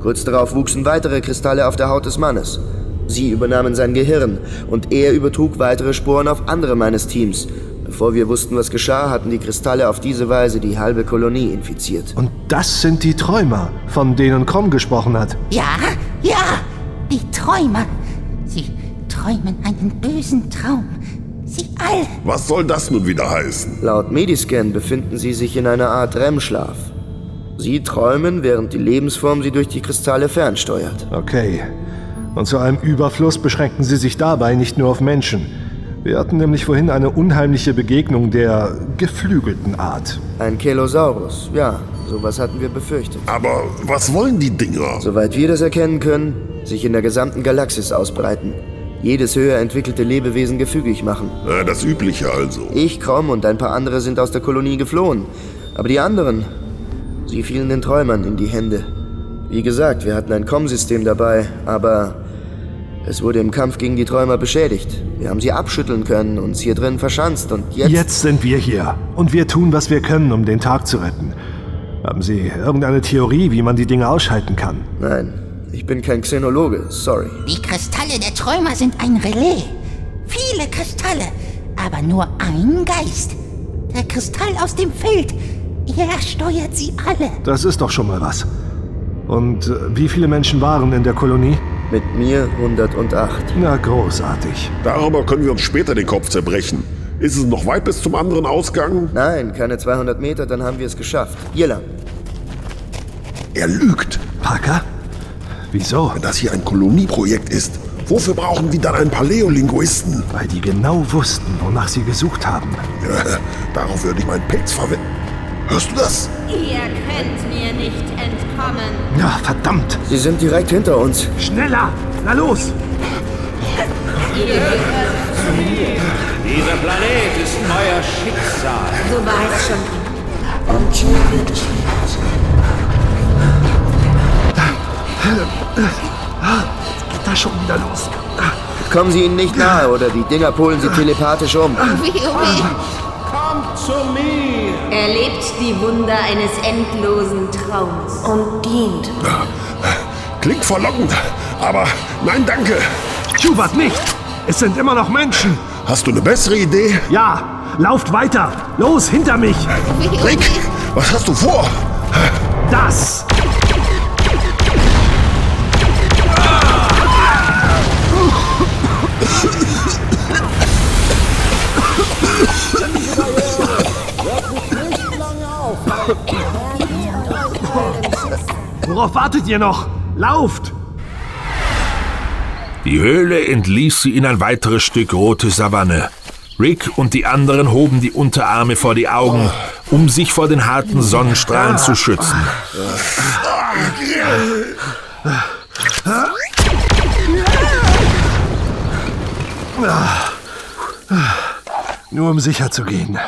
S4: Kurz darauf wuchsen weitere Kristalle auf der Haut des Mannes. Sie übernahmen sein Gehirn und er übertrug weitere Sporen auf andere meines Teams. Bevor wir wussten, was geschah, hatten die Kristalle auf diese Weise die halbe Kolonie infiziert.
S9: Und das sind die Träumer, von denen Krom gesprochen hat.
S16: Ja, ja, die Träumer. Sie träumen einen bösen Traum. Sie alle.
S10: Was soll das nun wieder heißen?
S4: Laut Mediscan befinden sie sich in einer Art REM-Schlaf. Sie träumen, während die Lebensform sie durch die Kristalle fernsteuert.
S9: Okay. Und zu einem Überfluss beschränken sie sich dabei nicht nur auf Menschen. Wir hatten nämlich vorhin eine unheimliche Begegnung der geflügelten Art.
S4: Ein Kelosaurus, ja, sowas hatten wir befürchtet.
S10: Aber was wollen die Dinger?
S4: Soweit wir das erkennen können, sich in der gesamten Galaxis ausbreiten. Jedes höher entwickelte Lebewesen gefügig machen.
S10: Ja, das Übliche also.
S4: Ich, Krom und ein paar andere sind aus der Kolonie geflohen. Aber die anderen, sie fielen den Träumern in die Hände. Wie gesagt, wir hatten ein Com-System dabei, aber es wurde im Kampf gegen die Träumer beschädigt. Wir haben sie abschütteln können, uns hier drin verschanzt und jetzt...
S9: Jetzt sind wir hier und wir tun, was wir können, um den Tag zu retten. Haben Sie irgendeine Theorie, wie man die Dinge ausschalten kann?
S4: Nein, ich bin kein Xenologe, sorry.
S16: Die Kristalle der Träumer sind ein Relais. Viele Kristalle, aber nur ein Geist. Der Kristall aus dem Feld. Er steuert sie alle.
S9: Das ist doch schon mal was. Und äh, wie viele Menschen waren in der Kolonie?
S4: Mit mir 108.
S9: Na, großartig.
S10: Darüber können wir uns später den Kopf zerbrechen. Ist es noch weit bis zum anderen Ausgang?
S4: Nein, keine 200 Meter, dann haben wir es geschafft. Hier lang.
S10: Er lügt.
S9: Parker? Wieso?
S10: Wenn das hier ein Kolonieprojekt ist, wofür brauchen die dann ein paar Leolinguisten?
S9: Weil die genau wussten, wonach sie gesucht haben.
S10: Ja, darauf würde ich meinen Pelz verwenden. Hörst du das?
S19: Ihr könnt mir nicht entkommen.
S9: Ja, verdammt.
S4: Sie sind direkt hinter uns.
S9: Schneller! Na los!
S19: Ihr gehört zu mir.
S18: Dieser Planet ist euer Schicksal.
S19: War es schon.
S11: Und so wird.
S9: Jetzt geht das schon wieder los.
S4: Kommen Sie ihnen nicht nahe oder die Dinger polen Sie telepathisch um.
S18: Kommt zu mir.
S19: Er lebt die Wunder eines endlosen Traums.
S7: Und dient.
S10: Klingt verlockend, aber nein, danke.
S9: Schubert nicht! Es sind immer noch Menschen!
S10: Hast du eine bessere Idee?
S9: Ja! Lauft weiter! Los, hinter mich!
S10: Rick, was hast du vor?
S9: Das! Worauf wartet ihr noch? Lauft!
S1: Die Höhle entließ sie in ein weiteres Stück rote Savanne. Rick und die anderen hoben die Unterarme vor die Augen, um sich vor den harten Sonnenstrahlen zu schützen.
S9: Nur um sicher zu gehen.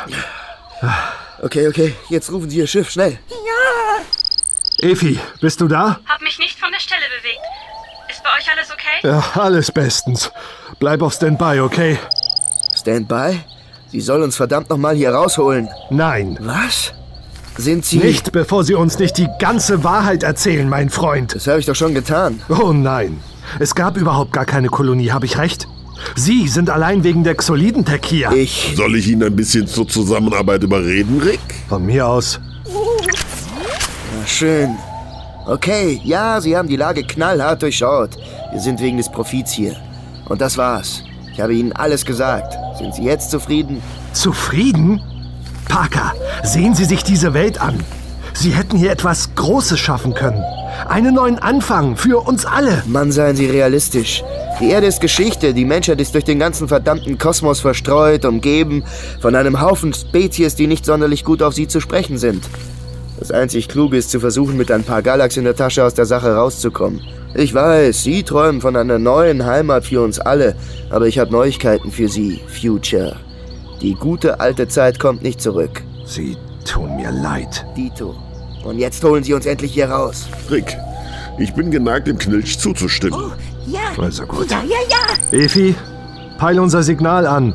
S4: Okay, okay, jetzt rufen Sie Ihr Schiff, schnell.
S7: Ja!
S9: Efi, bist du da?
S7: Hab mich nicht von der Stelle bewegt. Ist bei euch alles okay?
S9: Ja, alles bestens. Bleib auf Standby, okay?
S4: Standby? Sie soll uns verdammt nochmal hier rausholen.
S9: Nein.
S4: Was? Sind Sie...
S9: Nicht, bevor Sie uns nicht die ganze Wahrheit erzählen, mein Freund.
S4: Das habe ich doch schon getan.
S9: Oh nein. Es gab überhaupt gar keine Kolonie, habe ich recht? Sie sind allein wegen der Xolidentech hier.
S4: Ich...
S10: Soll ich Ihnen ein bisschen zur Zusammenarbeit überreden, Rick?
S9: Von mir aus.
S4: Na schön. Okay, ja, Sie haben die Lage knallhart durchschaut. Wir sind wegen des Profits hier. Und das war's. Ich habe Ihnen alles gesagt. Sind Sie jetzt zufrieden?
S9: Zufrieden? Parker, sehen Sie sich diese Welt an. Sie hätten hier etwas Großes schaffen können. Einen neuen Anfang für uns alle.
S4: Mann, seien Sie realistisch. Die Erde ist Geschichte. Die Menschheit ist durch den ganzen verdammten Kosmos verstreut, umgeben von einem Haufen Spezies, die nicht sonderlich gut auf sie zu sprechen sind. Das einzig Kluge ist zu versuchen, mit ein paar Galax in der Tasche aus der Sache rauszukommen. Ich weiß, Sie träumen von einer neuen Heimat für uns alle, aber ich habe Neuigkeiten für Sie, Future. Die gute alte Zeit kommt nicht zurück.
S9: Sie tun mir leid.
S4: Dito. Und jetzt holen Sie uns endlich hier raus.
S10: Rick, ich bin geneigt, dem Knilch zuzustimmen.
S16: Oh, Ja.
S9: Also gut.
S16: Ja, ja, ja.
S9: Efi, peil unser Signal an.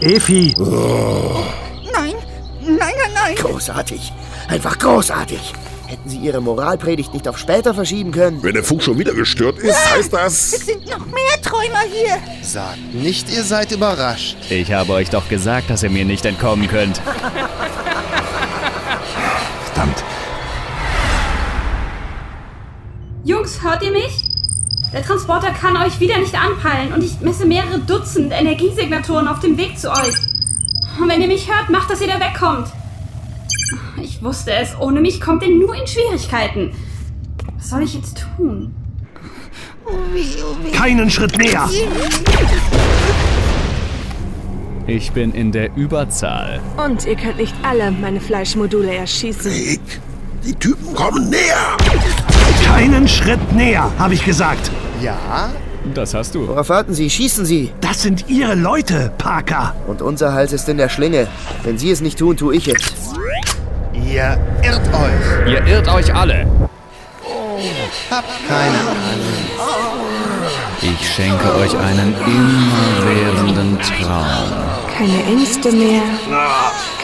S9: Äh, Efi!
S16: Nein, nein, nein, nein.
S4: Großartig. Einfach großartig. Hätten Sie Ihre Moralpredigt nicht auf später verschieben können?
S10: Wenn der Funk schon wieder gestört ist, heißt das...
S16: Es sind noch mehr Träumer hier.
S20: Sagt nicht, ihr seid überrascht.
S21: Ich habe euch doch gesagt, dass ihr mir nicht entkommen könnt.
S7: Jungs, hört ihr mich? Der Transporter kann euch wieder nicht anpeilen und ich messe mehrere Dutzend Energiesignaturen auf dem Weg zu euch. Und wenn ihr mich hört, macht, dass ihr da wegkommt. Ich wusste es, ohne mich kommt ihr nur in Schwierigkeiten. Was soll ich jetzt tun?
S16: Oh weh, oh weh.
S9: Keinen Schritt näher!
S21: Ich bin in der Überzahl.
S22: Und ihr könnt nicht alle meine Fleischmodule erschießen.
S10: Rick, die Typen kommen näher!
S9: Keinen Schritt näher, habe ich gesagt.
S20: Ja?
S21: Das hast du.
S4: Worauf warten Sie? Schießen Sie!
S9: Das sind Ihre Leute, Parker.
S4: Und unser Hals ist in der Schlinge. Wenn Sie es nicht tun, tue ich es.
S20: Ihr irrt euch.
S21: Ihr irrt euch alle.
S20: Habt keine Angst.
S21: Ich schenke euch einen immerwährenden Traum.
S22: Keine Ängste mehr.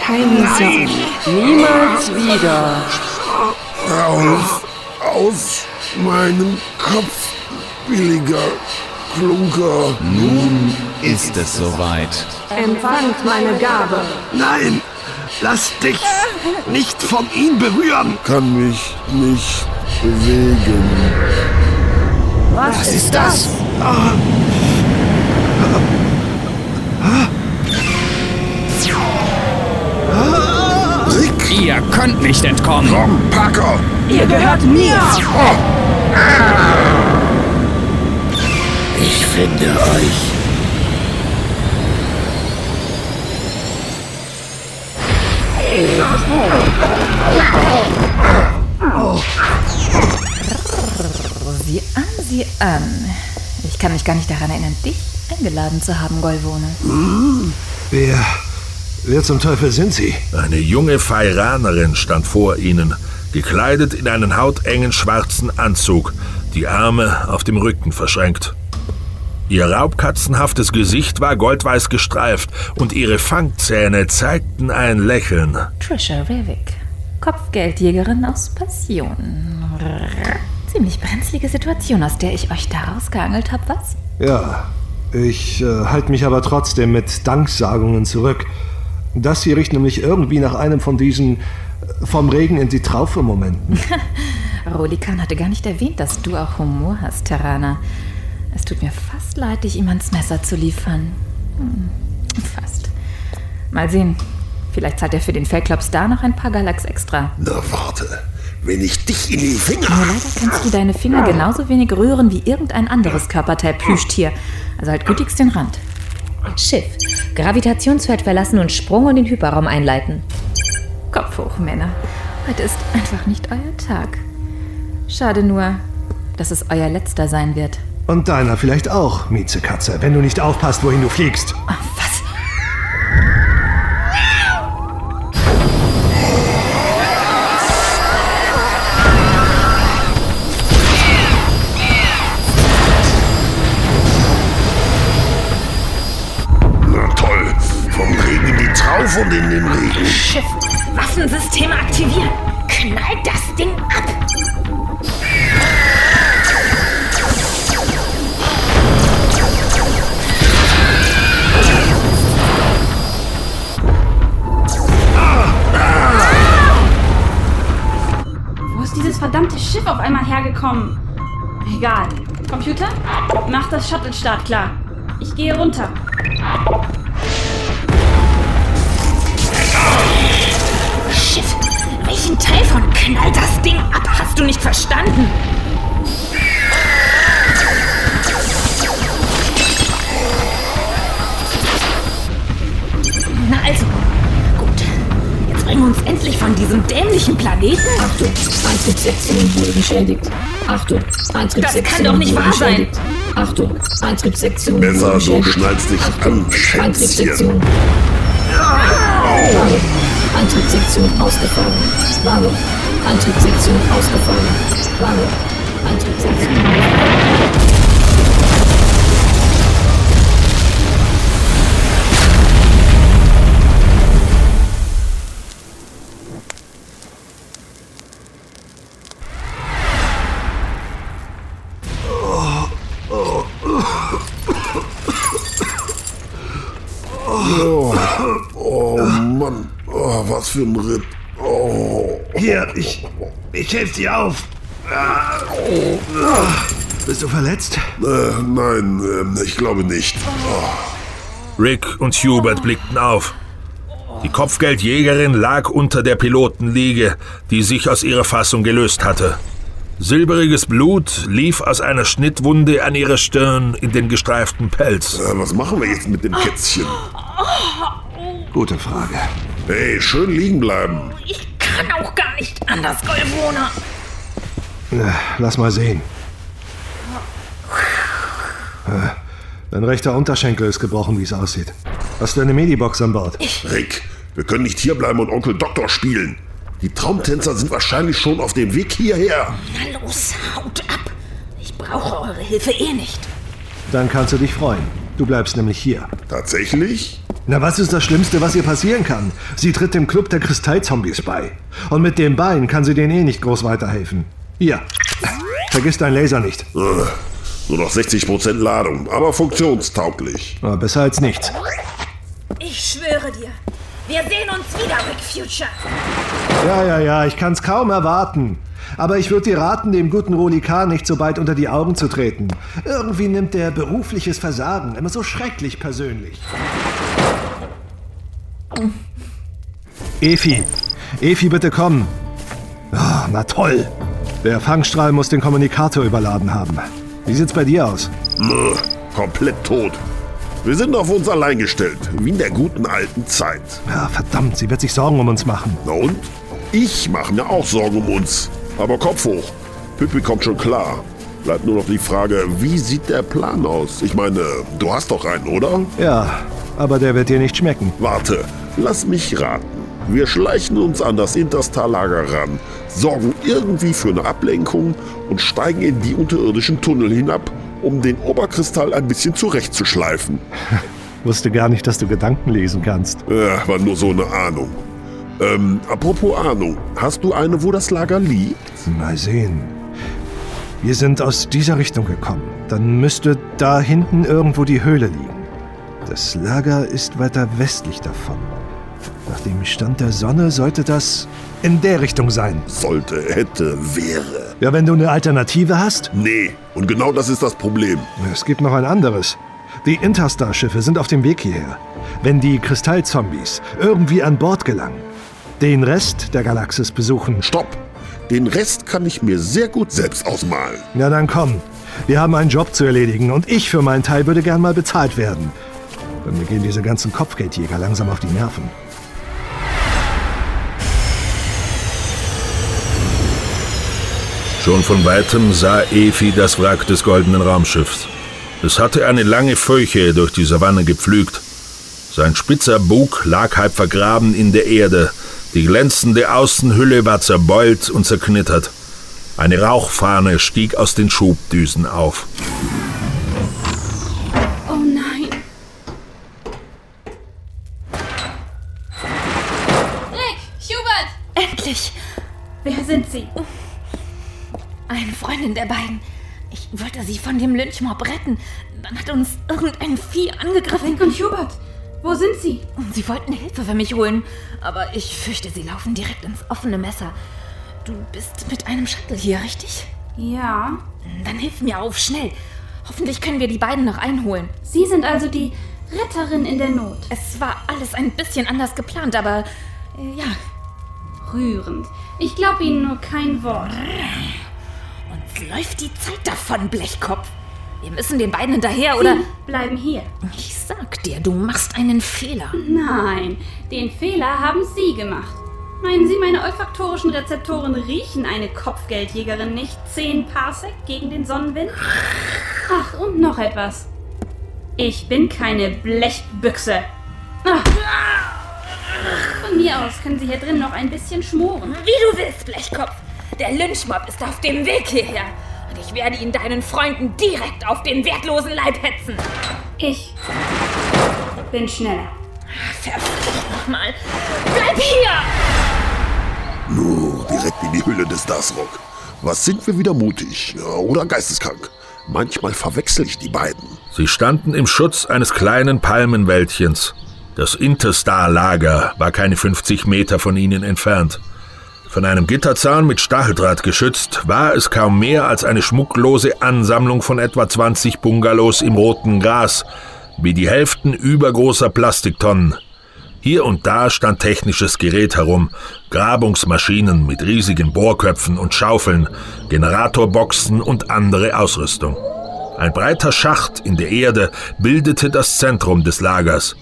S22: Keine Sorgen. Niemals wieder.
S10: Raus aus meinem Kopf, billiger Klunker.
S21: Nun ist es soweit.
S22: Empfangt meine Gabe.
S9: Nein! Lass dich nicht von ihm berühren!
S10: Kann mich nicht bewegen.
S22: Was,
S20: ist das?
S10: Rick,
S21: Ihr könnt nicht entkommen.
S10: komm, Parker!
S22: Ihr gehört mir.
S4: Ich finde euch.
S23: Sieh an, sieh an. Ich kann mich gar nicht daran erinnern, dich eingeladen zu haben, Golvone.
S9: Wer. Wer zum Teufel sind Sie?
S1: Eine junge Feiranerin stand vor ihnen, gekleidet in einen hautengen schwarzen Anzug, die Arme auf dem Rücken verschränkt. Ihr raubkatzenhaftes Gesicht war goldweiß gestreift und ihre Fangzähne zeigten ein Lächeln.
S23: Trisha Revick, Kopfgeldjägerin aus Passion. Ziemlich brenzlige Situation, aus der ich euch da rausgeangelt habe, was?
S9: Ja, ich äh, halte mich aber trotzdem mit Danksagungen zurück. Das hier riecht nämlich irgendwie nach einem von diesen äh, vom Regen in die Traufe Momenten.
S23: Rolikan hatte gar nicht erwähnt, dass du auch Humor hast, Terraner. Es tut mir fast leid, dich ihm ans Messer zu liefern. Hm, fast. Mal sehen. Vielleicht zahlt er für den Fellclub Star noch ein paar Galax extra.
S10: Na warte, wenn ich dich in die Finger...
S23: Nur leider kannst du deine Finger genauso wenig rühren wie irgendein anderes Körperteil Plüschtier. Also halt gütigst den Rand.
S24: Schiff. Gravitationsfeld verlassen und Sprung in den Hyperraum einleiten.
S23: Kopf hoch, Männer. Heute ist einfach nicht euer Tag. Schade nur, dass es euer letzter sein wird.
S9: Und deiner vielleicht auch, Miezekatze, wenn du nicht aufpasst, wohin du fliegst.
S23: Was?
S10: Und in den Regen.
S24: Schiff. Waffensysteme aktivieren. Knallt das Ding ab.
S7: Wo ist dieses verdammte Schiff auf einmal hergekommen? Egal. Computer, mach das Shuttle-Start klar. Ich gehe runter.
S24: Knallt das Ding ab? Hast du nicht verstanden? Na also. Gut. Jetzt bringen wir uns endlich von diesem dämlichen Planeten.
S15: Achtung, Antriebssektion wurde beschädigt. Achtung, Antriebssektion
S24: Das kann doch nicht wahr sein.
S15: Achtung, Antriebssektion
S10: Besser,
S15: wurde
S10: du
S15: beschädigt.
S10: schnallst dich an, Schätzchen.
S15: Antriebssektion. Warnung. Antriebssektion ausgefallen. Warnung. Antriebssektion ausgefallen. Warnung. Antriebssektion ausgefallen.
S10: Oh, oh Mann, oh, was für ein Ritt. Oh.
S9: Ich, helfe dir auf. Oh. Bist du verletzt?
S10: Äh, nein, äh, ich glaube nicht. Oh.
S1: Rick und Hubert blickten auf. Die Kopfgeldjägerin lag unter der Pilotenliege, die sich aus ihrer Fassung gelöst hatte. Silberiges Blut lief aus einer Schnittwunde an ihrer Stirn in den gestreiften Pelz.
S10: Äh, was machen wir jetzt mit dem Kätzchen?
S9: Gute Frage.
S10: Hey, schön liegen bleiben.
S23: Ich kann auch gar nicht anders, Golvona.
S9: Na, Lass mal sehen. Äh, Dein rechter Unterschenkel ist gebrochen, wie es aussieht. Hast du eine Medibox an Bord?
S10: Rick, wir können nicht hierbleiben und Onkel Doktor spielen. Die Traumtänzer sind wahrscheinlich schon auf dem Weg hierher.
S23: Na los, haut ab. Ich brauche eure Hilfe eh nicht.
S9: Dann kannst du dich freuen. Du bleibst nämlich hier.
S10: Tatsächlich?
S9: Na, was ist das Schlimmste, was ihr passieren kann? Sie tritt dem Club der Kristallzombies bei. Und mit dem Bein kann sie denen eh nicht groß weiterhelfen. Hier. Vergiss dein Laser nicht.
S10: Äh, nur noch 60% Ladung, aber funktionstauglich.
S9: Aber besser als nichts.
S23: Ich schwöre dir, wir sehen uns wieder, Rick Future.
S9: Ja, ja, ja, ich kann's kaum erwarten. Aber ich würde dir raten, dem guten Rolikar nicht so bald unter die Augen zu treten. Irgendwie nimmt der berufliches Versagen immer so schrecklich persönlich. Efi, Efi, bitte komm. Ah, na toll. Der Fangstrahl muss den Kommunikator überladen haben. Wie sieht's bei dir aus?
S10: Nö, komplett tot. Wir sind auf uns allein gestellt, wie in der guten alten Zeit.
S9: Ja, verdammt, sie wird sich Sorgen um uns machen.
S10: Na und? Ich mache mir auch Sorgen um uns. Aber Kopf hoch. Pippi kommt schon klar. Bleibt nur noch die Frage, wie sieht der Plan aus? Ich meine, du hast doch einen, oder?
S9: Ja, aber der wird dir nicht schmecken.
S10: Warte, lass mich raten. Wir schleichen uns an das Interstallager ran, sorgen irgendwie für eine Ablenkung und steigen in die unterirdischen Tunnel hinab, um den Oberkristall ein bisschen zurechtzuschleifen.
S9: Wusste gar nicht, dass du Gedanken lesen kannst.
S10: Ja, war nur so eine Ahnung. Ähm, apropos Ahnung, hast du eine, wo das Lager liegt?
S9: Mal sehen. Wir sind aus dieser Richtung gekommen. Dann müsste da hinten irgendwo die Höhle liegen. Das Lager ist weiter westlich davon. Nach dem Stand der Sonne sollte das in der Richtung sein.
S10: Sollte, hätte, wäre.
S9: Ja, wenn du eine Alternative hast?
S10: Nee, und genau das ist das Problem.
S9: Es gibt noch ein anderes. Die Interstar-Schiffe sind auf dem Weg hierher. Wenn die Kristallzombies irgendwie an Bord gelangen, den Rest der Galaxis besuchen.
S10: Stopp! Den Rest kann ich mir sehr gut selbst ausmalen.
S9: Na dann komm. Wir haben einen Job zu erledigen und ich für meinen Teil würde gern mal bezahlt werden. Denn mir gehen diese ganzen Kopfgeldjäger langsam auf die Nerven.
S1: Schon von weitem sah Efi das Wrack des goldenen Raumschiffs. Es hatte eine lange Furche durch die Savanne gepflügt. Sein spitzer Bug lag halb vergraben in der Erde. Die glänzende Außenhülle war zerbeult und zerknittert. Eine Rauchfahne stieg aus den Schubdüsen auf.
S23: Eine Freundin der beiden. Ich wollte sie von dem Lynchmob retten. Dann hat uns irgendein Vieh angegriffen.
S7: Rick und Hubert, wo sind Sie?
S23: Sie wollten Hilfe für mich holen, aber ich fürchte, sie laufen direkt ins offene Messer. Du bist mit einem Shuttle hier, richtig?
S7: Ja.
S23: Dann hilf mir auf, schnell. Hoffentlich können wir die beiden noch einholen.
S7: Sie sind also die Retterin in der Not.
S23: Es war alles ein bisschen anders geplant, aber äh, ja.
S7: Rührend. Ich glaube Ihnen nur kein Wort.
S23: Uns läuft die Zeit davon, Blechkopf. Wir müssen den beiden hinterher, oder?
S7: Sie bleiben hier.
S23: Ich sag dir, du machst einen Fehler.
S7: Nein, den Fehler haben Sie gemacht. Meinen Sie, meine olfaktorischen Rezeptoren riechen eine Kopfgeldjägerin nicht 10 Parsec gegen den Sonnenwind? Ach, und noch etwas. Ich bin keine Blechbüchse. Ah. Von mir aus können Sie hier drin noch ein bisschen schmoren.
S23: Wie du willst, Blechkopf. Der Lynchmob ist auf dem Weg hierher. Und ich werde ihn deinen Freunden direkt auf den wertlosen Leib hetzen.
S7: Ich bin schneller.
S23: Verflucht nochmal. Bleib hier!
S10: Nur direkt in die Hülle des Dasrock. Was sind wir wieder mutig ja, oder geisteskrank? Manchmal verwechsel ich die beiden.
S1: Sie standen im Schutz eines kleinen Palmenwäldchens. Das Interstar-Lager war keine 50 Meter von ihnen entfernt. Von einem Gitterzaun mit Stacheldraht geschützt, war es kaum mehr als eine schmucklose Ansammlung von etwa 20 Bungalows im roten Gras, wie die Hälften übergroßer Plastiktonnen. Hier und da stand technisches Gerät herum, Grabungsmaschinen mit riesigen Bohrköpfen und Schaufeln, Generatorboxen und andere Ausrüstung. Ein breiter Schacht in der Erde bildete das Zentrum des Lagers,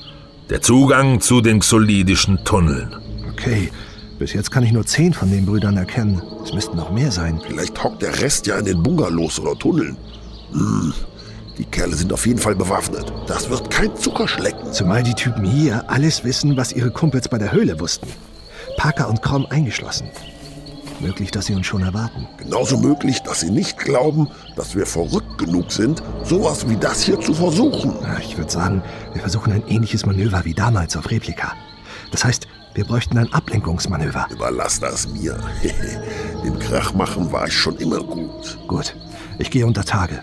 S1: der Zugang zu den xolidischen Tunneln.
S9: Okay, bis jetzt kann ich nur zehn von den Brüdern erkennen. Es müssten noch mehr sein.
S10: Vielleicht hockt der Rest ja in den Bungalows oder Tunneln. Hm. Die Kerle sind auf jeden Fall bewaffnet. Das wird kein Zuckerschlecken.
S9: Zumal die Typen hier alles wissen, was ihre Kumpels bei der Höhle wussten. Parker und Krom eingeschlossen. Möglich, dass sie uns schon erwarten.
S10: Genauso möglich, dass sie nicht glauben, dass wir verrückt genug sind, sowas wie das hier zu versuchen.
S9: Ich würde sagen, wir versuchen ein ähnliches Manöver wie damals auf Replika. Das heißt, wir bräuchten ein Ablenkungsmanöver.
S10: Überlass das mir. Den Krach machen war ich schon immer gut.
S9: Gut, ich gehe unter Tage.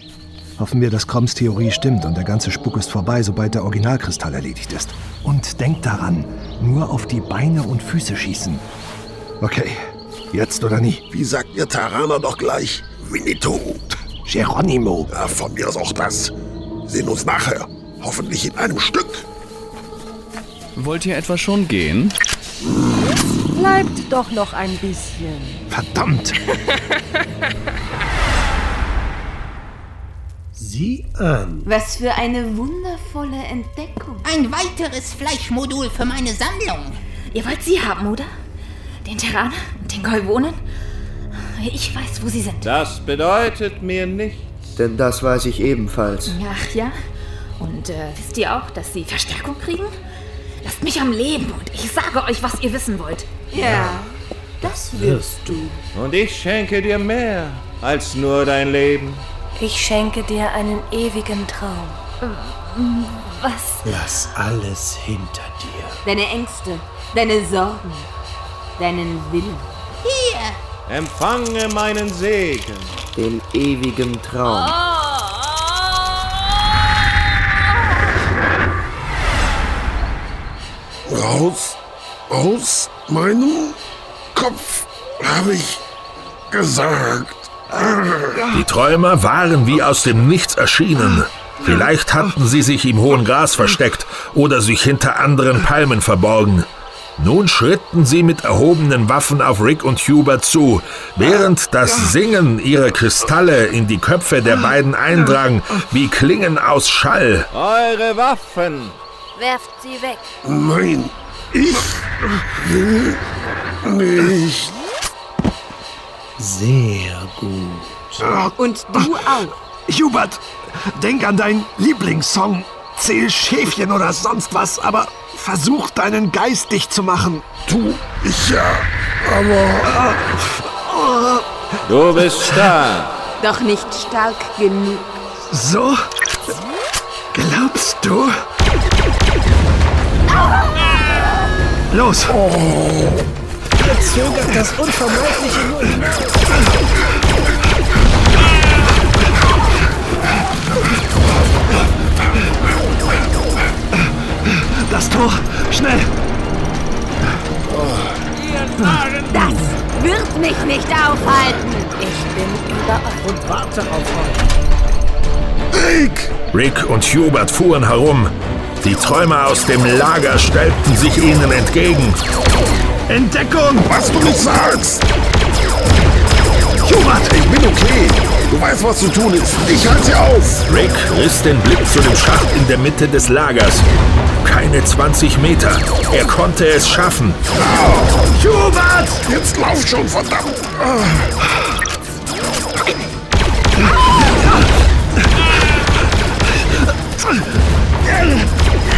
S9: Hoffen wir, dass Kroms Theorie stimmt und der ganze Spuk ist vorbei, sobald der Originalkristall erledigt ist. Und denkt daran, nur auf die Beine und Füße schießen. Okay, jetzt oder nie.
S10: Wie sagt ihr Taraner doch gleich? Winnetou.
S9: Geronimo.
S10: Ja, von mir ist auch das. Sehen uns nachher. Hoffentlich in einem Stück.
S25: Wollt ihr etwa schon gehen?
S22: Bleibt doch noch ein bisschen.
S9: Verdammt!
S21: Sieh an.
S23: Was für eine wundervolle Entdeckung.
S16: Ein weiteres Fleischmodul für meine Sammlung.
S23: Ihr wollt sie haben, oder? Den Terraner und den Golvonen? Ich weiß, wo sie sind.
S18: Das bedeutet mir nichts.
S4: Denn das weiß ich ebenfalls.
S23: Ach ja? Und äh, wisst ihr auch, dass sie Verstärkung kriegen? Lasst mich am Leben und ich sage euch, was ihr wissen wollt.
S22: Ja, das wirst du.
S18: Und ich schenke dir mehr als nur dein Leben.
S22: Ich schenke dir einen ewigen Traum.
S23: Was?
S21: Lass alles hinter dir.
S23: Deine Ängste, deine Sorgen, deinen Willen.
S16: Hier.
S18: Empfange meinen Segen.
S4: Den ewigen Traum.
S10: Raus aus meinem Kopf, habe ich gesagt.
S1: Die Träumer waren wie aus dem Nichts erschienen. Vielleicht hatten sie sich im hohen Gras versteckt oder sich hinter anderen Palmen verborgen. Nun schritten sie mit erhobenen Waffen auf Rick und Hubert zu, während das Singen ihrer Kristalle in die Köpfe der beiden eindrang, wie Klingen aus Schall.
S18: Eure Waffen!
S22: Werft sie weg.
S10: Nein, ich will nicht.
S21: Sehr gut.
S22: Und du auch.
S9: Hubert, denk an deinen Lieblingssong. Zähl Schäfchen oder sonst was, aber versuch deinen Geist dicht zu machen.
S10: Tu ich ja, aber.
S18: Du bist stark.
S22: Doch nicht stark genug.
S9: So? Glaubst du? Los!
S21: Ihr zögert das Unvermeidliche nur hinaus.
S9: Das Tor! Schnell!
S22: Das wird mich nicht aufhalten. Ich bin überall.
S21: Und warte auf euch.
S10: Rick!
S1: Rick und Hubert fuhren herum. Die Träumer aus dem Lager stellten sich ihnen entgegen.
S9: Entdeckung!
S10: Was du nicht sagst!
S9: Hubert!
S10: Ich bin okay. Du weißt, was zu tun ist. Ich halte sie auf.
S1: Rick riss den Blick zu dem Schacht in der Mitte des Lagers. Keine 20 Meter. Er konnte es schaffen.
S10: Hubert! Jetzt lauf schon, verdammt!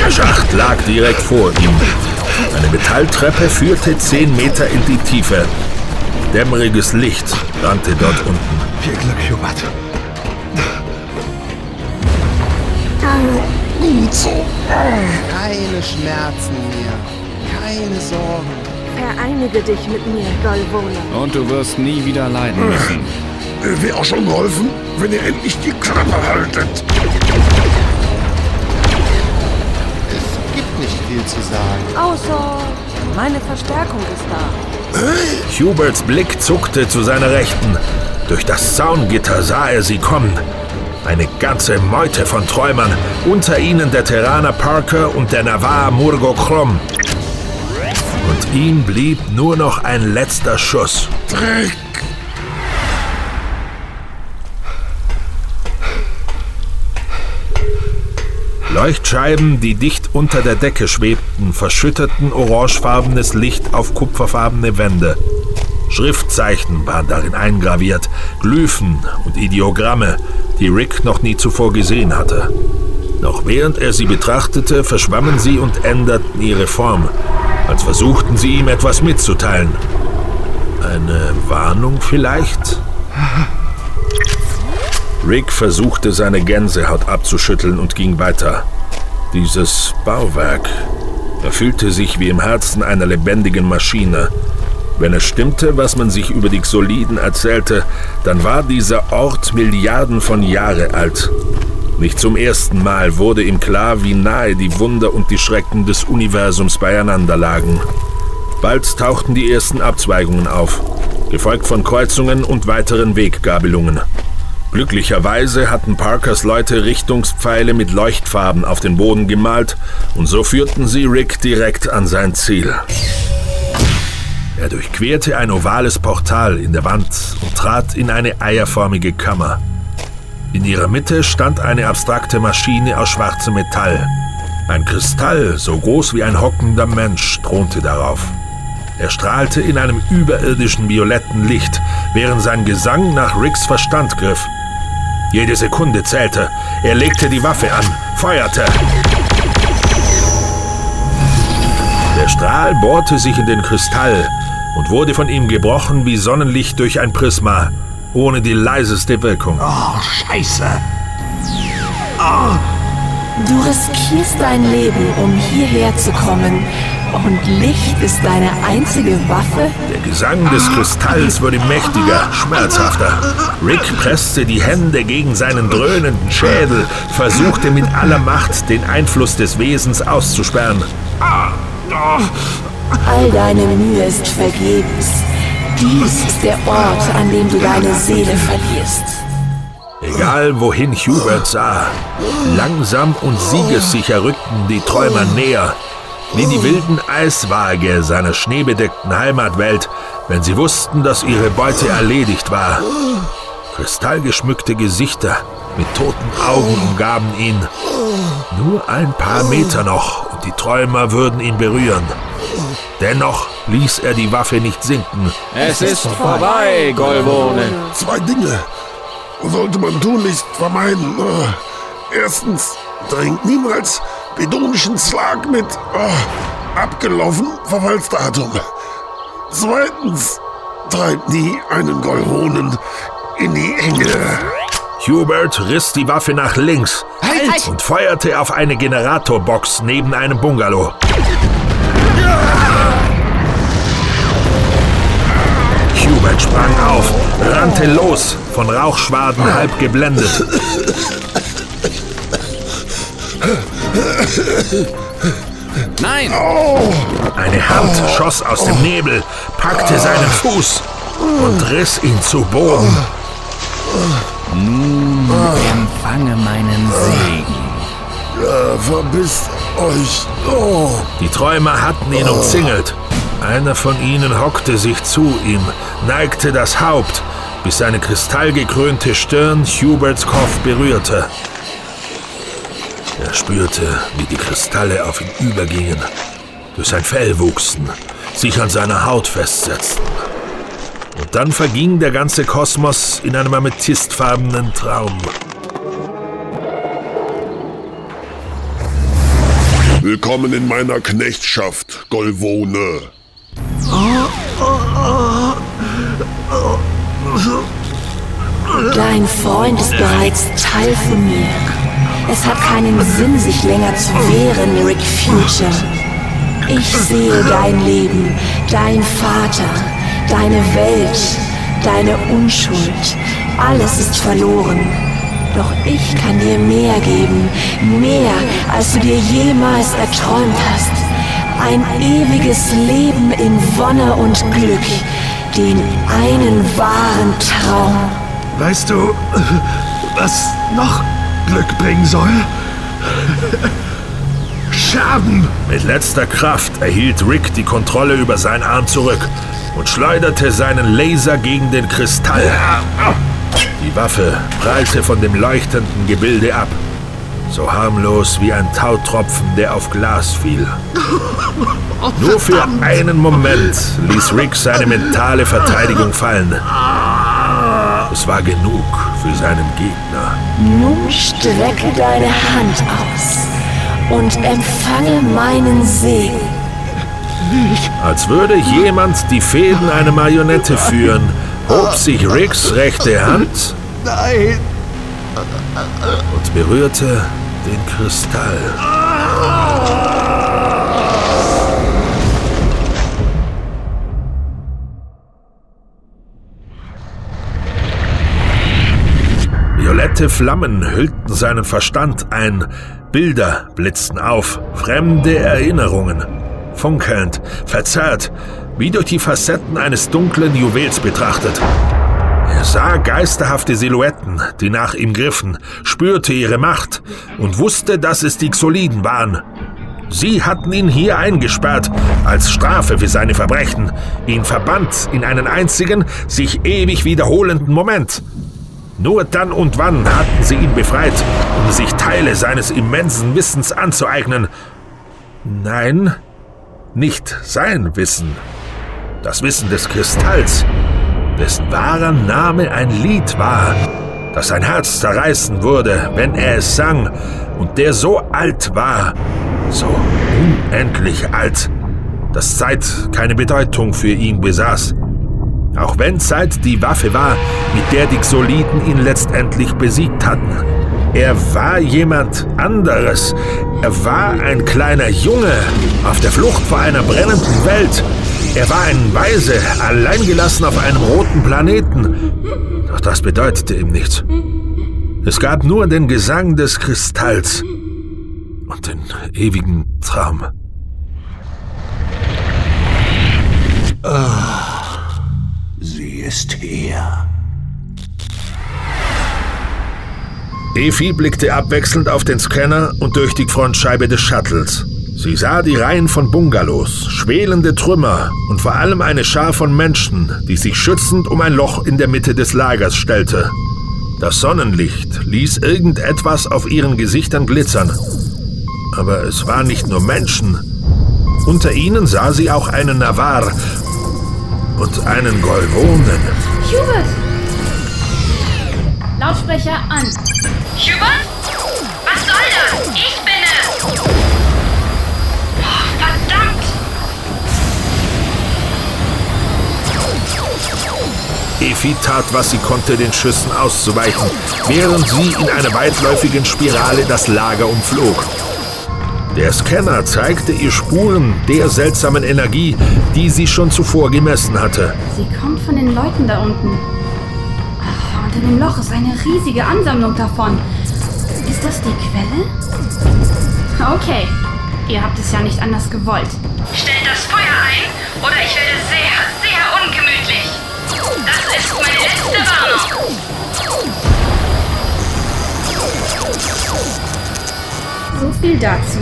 S1: Der Schacht lag direkt vor ihm. Ein Eine Metalltreppe führte zehn Meter in die Tiefe. Dämmeriges Licht brannte dort unten.
S9: Viel Glück, Hubert.
S20: Keine Schmerzen mehr. Keine Sorgen.
S19: Vereinige dich mit mir, Golvona.
S25: Und du wirst nie wieder leiden müssen.
S10: Wäre auch schon geholfen, wenn ihr endlich die Klappe haltet.
S20: Viel zu sagen.
S19: Außer meine Verstärkung ist da.
S1: Huberts Blick zuckte zu seiner Rechten. Durch das Zaungitter sah er sie kommen. Eine ganze Meute von Träumern, unter ihnen der Terraner Parker und der Navarre Murgo Krom. Und ihm blieb nur noch ein letzter Schuss.
S10: Dreck!
S1: Leuchtscheiben, die dicht unter der Decke schwebten, verschütteten orangefarbenes Licht auf kupferfarbene Wände. Schriftzeichen waren darin eingraviert, Glyphen und Ideogramme, die Rick noch nie zuvor gesehen hatte. Noch während er sie betrachtete, verschwammen sie und änderten ihre Form, als versuchten sie ihm etwas mitzuteilen. Eine Warnung vielleicht? Rick versuchte seine Gänsehaut abzuschütteln und ging weiter. Dieses Bauwerk. Er fühlte sich wie im Herzen einer lebendigen Maschine. Wenn es stimmte, was man sich über die Xoliden erzählte, dann war dieser Ort Milliarden von Jahre alt. Nicht zum ersten Mal wurde ihm klar, wie nahe die Wunder und die Schrecken des Universums beieinander lagen. Bald tauchten die ersten Abzweigungen auf, gefolgt von Kreuzungen und weiteren Weggabelungen. Glücklicherweise hatten Parkers Leute Richtungspfeile mit Leuchtfarben auf den Boden gemalt und so führten sie Rick direkt an sein Ziel. Er durchquerte ein ovales Portal in der Wand und trat in eine eierförmige Kammer. In ihrer Mitte stand eine abstrakte Maschine aus schwarzem Metall. Ein Kristall, so groß wie ein hockender Mensch, thronte darauf. Er strahlte in einem überirdischen violetten Licht, während sein Gesang nach Ricks Verstand griff. Jede Sekunde zählte. Er legte die Waffe an, feuerte. Der Strahl bohrte sich in den Kristall und wurde von ihm gebrochen wie Sonnenlicht durch ein Prisma, ohne die leiseste Wirkung.
S11: Oh, Scheiße. Oh.
S26: Du riskierst dein Leben, um hierher zu kommen. Und Licht ist deine einzige Waffe?
S1: Der Gesang des Kristalls wurde mächtiger, schmerzhafter. Rick presste die Hände gegen seinen dröhnenden Schädel, versuchte mit aller Macht, den Einfluss des Wesens auszusperren.
S26: All deine Mühe ist vergebens. Dies ist der Ort, an dem du deine Seele verlierst.
S1: Egal wohin Hubert sah, langsam und siegessicher rückten die Träumer näher, wie die wilden Eiswaage seiner schneebedeckten Heimatwelt, wenn sie wussten, dass ihre Beute erledigt war. Kristallgeschmückte Gesichter mit toten Augen umgaben ihn. Nur ein paar Meter noch und die Träumer würden ihn berühren. Dennoch ließ er die Waffe nicht sinken.
S18: Es ist vorbei, Golbone.
S10: Zwei Dinge sollte man tunlichst vermeiden. Erstens, trink niemals bedonischen Slag mit oh, abgelaufen Verfallsdatum. Zweitens, treibt nie einen Golronen in die Enge.
S1: Hubert riss die Waffe nach links
S11: Halt!
S1: und feuerte auf eine Generatorbox neben einem Bungalow. Hubert sprang auf, rannte los, von Rauchschwaden halb geblendet.
S25: Nein!
S1: Eine Hand schoss aus dem Nebel, packte seinen Fuß und riss ihn zu Boden.
S25: Nun empfange meinen Segen.
S10: Ja, verpisst euch.
S1: Die Träumer hatten ihn umzingelt. Einer von ihnen hockte sich zu ihm, neigte das Haupt, bis seine kristallgekrönte Stirn Huberts Kopf berührte. Er spürte, wie die Kristalle auf ihn übergingen, durch sein Fell wuchsen, sich an seiner Haut festsetzten. Und dann verging der ganze Kosmos in einem amethystfarbenen Traum.
S10: Willkommen in meiner Knechtschaft, Golvone.
S26: Dein Freund ist bereits Teil von mir. Es hat keinen Sinn, sich länger zu wehren, Rick Future. Ich sehe dein Leben, dein Vater, deine Welt, deine Unschuld. Alles ist verloren. Doch ich kann dir mehr geben, mehr, als du dir jemals erträumt hast. Ein ewiges Leben in Wonne und Glück, den einen wahren Traum.
S9: Weißt du, was noch Glück bringen soll? Scherben!
S1: Mit letzter Kraft erhielt Rick die Kontrolle über seinen Arm zurück und schleuderte seinen Laser gegen den Kristall. Die Waffe prallte von dem leuchtenden Gebilde ab. So harmlos wie ein Tautropfen, der auf Glas fiel. Nur für einen Moment ließ Rick seine mentale Verteidigung fallen. Es war genug für seinen Gegner.
S26: Nun strecke deine Hand aus und empfange meinen Segen.
S1: Als würde jemand die Fäden einer Marionette führen, hob sich Ricks rechte Hand
S9: Nein!
S1: und berührte den Kristall. Violette Flammen hüllten seinen Verstand ein, Bilder blitzten auf, fremde Erinnerungen, funkelnd, verzerrt, wie durch die Facetten eines dunklen Juwels betrachtet. Er sah geisterhafte Silhouetten, die nach ihm griffen, spürte ihre Macht und wusste, dass es die Xoliden waren. Sie hatten ihn hier eingesperrt, als Strafe für seine Verbrechen, ihn verbannt in einen einzigen, sich ewig wiederholenden Moment. Nur dann und wann hatten sie ihn befreit, um sich Teile seines immensen Wissens anzueignen. Nein, nicht sein Wissen. Das Wissen des Kristalls, dessen wahrer Name ein Lied war, das sein Herz zerreißen würde, wenn er es sang, und der so alt war, so unendlich alt, dass Zeit keine Bedeutung für ihn besaß. Auch wenn Zeit die Waffe war, mit der die Xoliden ihn letztendlich besiegt hatten. Er war jemand anderes. Er war ein kleiner Junge auf der Flucht vor einer brennenden Welt. Er war ein Weise, alleingelassen auf einem roten Planeten. Doch das bedeutete ihm nichts. Es gab nur den Gesang des Kristalls und den ewigen Traum.
S11: Ah, ist hier.
S1: Efi blickte abwechselnd auf den Scanner und durch die Frontscheibe des Shuttles. Sie sah die Reihen von Bungalows, schwelende Trümmer und vor allem eine Schar von Menschen, die sich schützend um ein Loch in der Mitte des Lagers stellte. Das Sonnenlicht ließ irgendetwas auf ihren Gesichtern glitzern. Aber es waren nicht nur Menschen. Unter ihnen sah sie auch einen Navar und einen Golvonen.
S7: Hubert! Lautsprecher an.
S27: Hubert? Was soll das? Ich bin es! Oh, verdammt!
S1: Efi tat, was sie konnte, den Schüssen auszuweichen, während sie in einer weitläufigen Spirale das Lager umflog. Der Scanner zeigte ihr Spuren der seltsamen Energie, die sie schon zuvor gemessen hatte.
S7: Sie kommt von den Leuten da unten. Ah, unter dem Loch ist eine riesige Ansammlung davon. Ist das die Quelle? Okay, ihr habt es ja nicht anders gewollt.
S27: Stellt das Feuer ein oder ich werde sehr, sehr ungemütlich. Das ist meine letzte Warnung.
S7: So viel dazu.